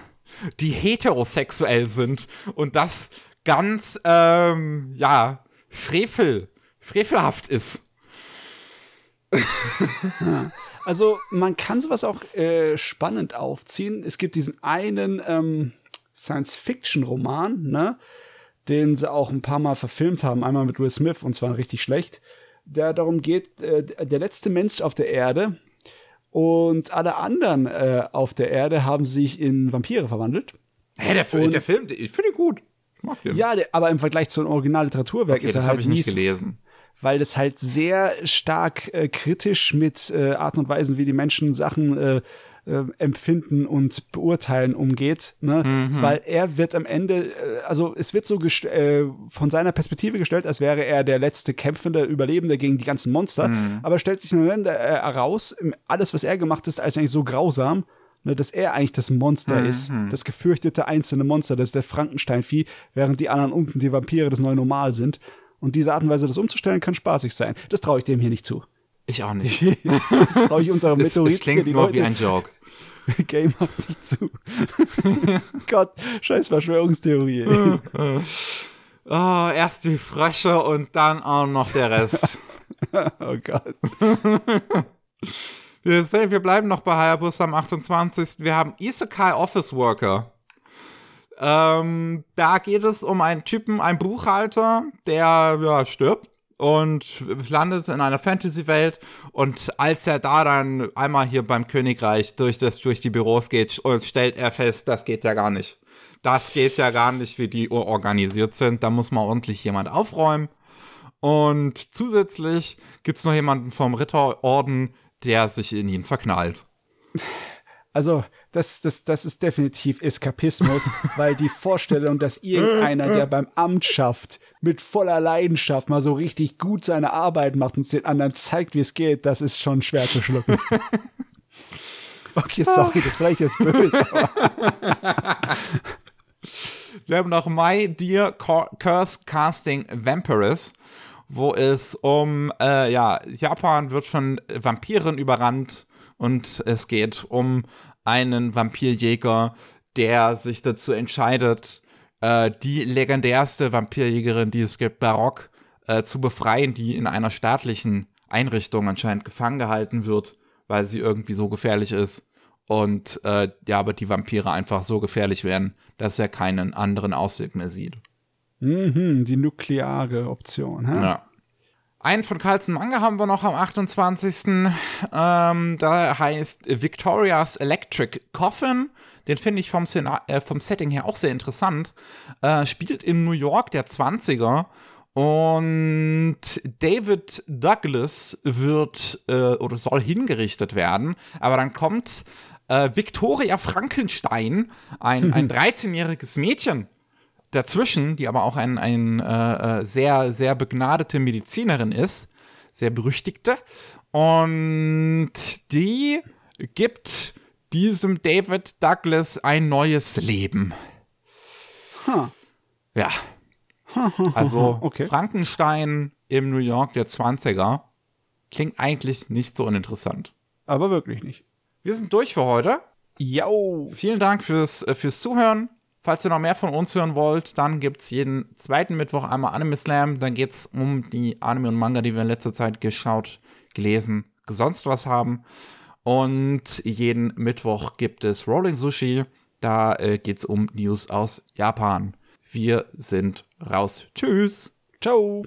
die heterosexuell sind und das ganz, ähm, ja, frevel, frevelhaft ist. <laughs> Also man kann sowas auch äh, spannend aufziehen. Es gibt diesen einen ähm, Science-Fiction-Roman, ne, den sie auch ein paar Mal verfilmt haben. Einmal mit Will Smith und zwar richtig schlecht der darum geht, äh, der letzte Mensch auf der Erde und alle anderen äh, auf der Erde haben sich in Vampire verwandelt. Hä, der, Film, der Film, ich finde ihn gut. Ich mag den. Ja, der, aber im Vergleich zu einem Originalliteraturwerk okay, ist er das halt ich nicht gelesen. Weil das halt sehr stark äh, kritisch mit äh, Arten und Weisen, wie die Menschen Sachen äh, äh, empfinden und beurteilen umgeht, ne? Mhm. weil er wird am Ende, äh, also es wird so äh, von seiner Perspektive gestellt, als wäre er der letzte kämpfende Überlebende gegen die ganzen Monster, mhm. aber stellt sich am Ende äh, heraus, alles, was er gemacht ist, als eigentlich so grausam, ne, dass er eigentlich das Monster mhm. ist, das gefürchtete einzelne Monster, das ist der Frankenstein-Vieh, während die anderen unten, die Vampire, das neue Normal sind. Und diese Art und Weise, das umzustellen, kann spaßig sein. Das traue ich dem hier nicht zu. Ich auch nicht. <laughs> das traue ich unserem <laughs> Meteorit. Das, das klingt nur Leute. wie ein Joke. <laughs> Game macht nicht zu. Gott, scheiß Verschwörungstheorie. oh, erst die Frösche und dann auch noch der Rest. oh Gott. Wir, sehen, wir bleiben noch bei Hayabusa am 28. Wir haben Isekai Office Worker. Ähm, da geht es um einen Typen, einen Buchhalter, der ja, stirbt und landet in einer Fantasy-Welt. Und als er da dann einmal hier beim Königreich durch, das, durch die Büros geht, stellt er fest, das geht ja gar nicht. Das geht ja gar nicht, wie die organisiert sind. Da muss mal ordentlich jemand aufräumen. Und zusätzlich gibt es noch jemanden vom Ritterorden, der sich in ihn verknallt. Also, das, das, das ist definitiv Eskapismus, <laughs> weil die Vorstellung, dass irgendeiner, der beim Amt schafft, mit voller Leidenschaft mal so richtig gut seine Arbeit macht und den anderen zeigt, wie es geht, das ist schon schwer zu schlucken. <laughs> Okay, sorry, das ist vielleicht jetzt böse. <laughs> Wir haben noch My Dear Curse Casting Vampires, wo es um, äh, ja, Japan wird von Vampiren überrannt und es geht um einen Vampirjäger, der sich dazu entscheidet, äh, die legendärste Vampirjägerin, die es gibt, Barock, äh, zu befreien, die in einer staatlichen Einrichtung anscheinend gefangen gehalten wird, weil sie irgendwie so gefährlich ist. Und äh, ja, aber die Vampire einfach so gefährlich werden, dass er keinen anderen Ausweg mehr sieht. Mhm, die nukleare Option, hä? Ja. Einen von Carlsen Manga haben wir noch am 28. Ähm, da heißt Victoria's Electric Coffin. den finde ich vom, äh, vom Setting her auch sehr interessant. Äh, spielt in New York der 20er und David Douglas wird äh, oder soll hingerichtet werden, aber dann kommt äh, Victoria Frankenstein, ein, ein <laughs> 13-jähriges Mädchen, dazwischen, die aber auch ein, ein äh, äh, sehr, sehr begnadete Medizinerin ist, sehr berüchtigte. Und die gibt diesem David Douglas ein neues Leben. Huh. Ja. <laughs> Also okay. Frankenstein im New York der 20er klingt eigentlich nicht so uninteressant. Aber wirklich nicht. Wir sind durch für heute. Jo. Vielen Dank fürs, äh, fürs Zuhören. Falls ihr noch mehr von uns hören wollt, dann gibt es jeden zweiten Mittwoch einmal Anime Slam. Dann geht es um die Anime und Manga, die wir in letzter Zeit geschaut, gelesen, sonst was haben. Und jeden Mittwoch gibt es Rolling Sushi. Da äh, geht es um News aus Japan. Wir sind raus. Tschüss. Ciao.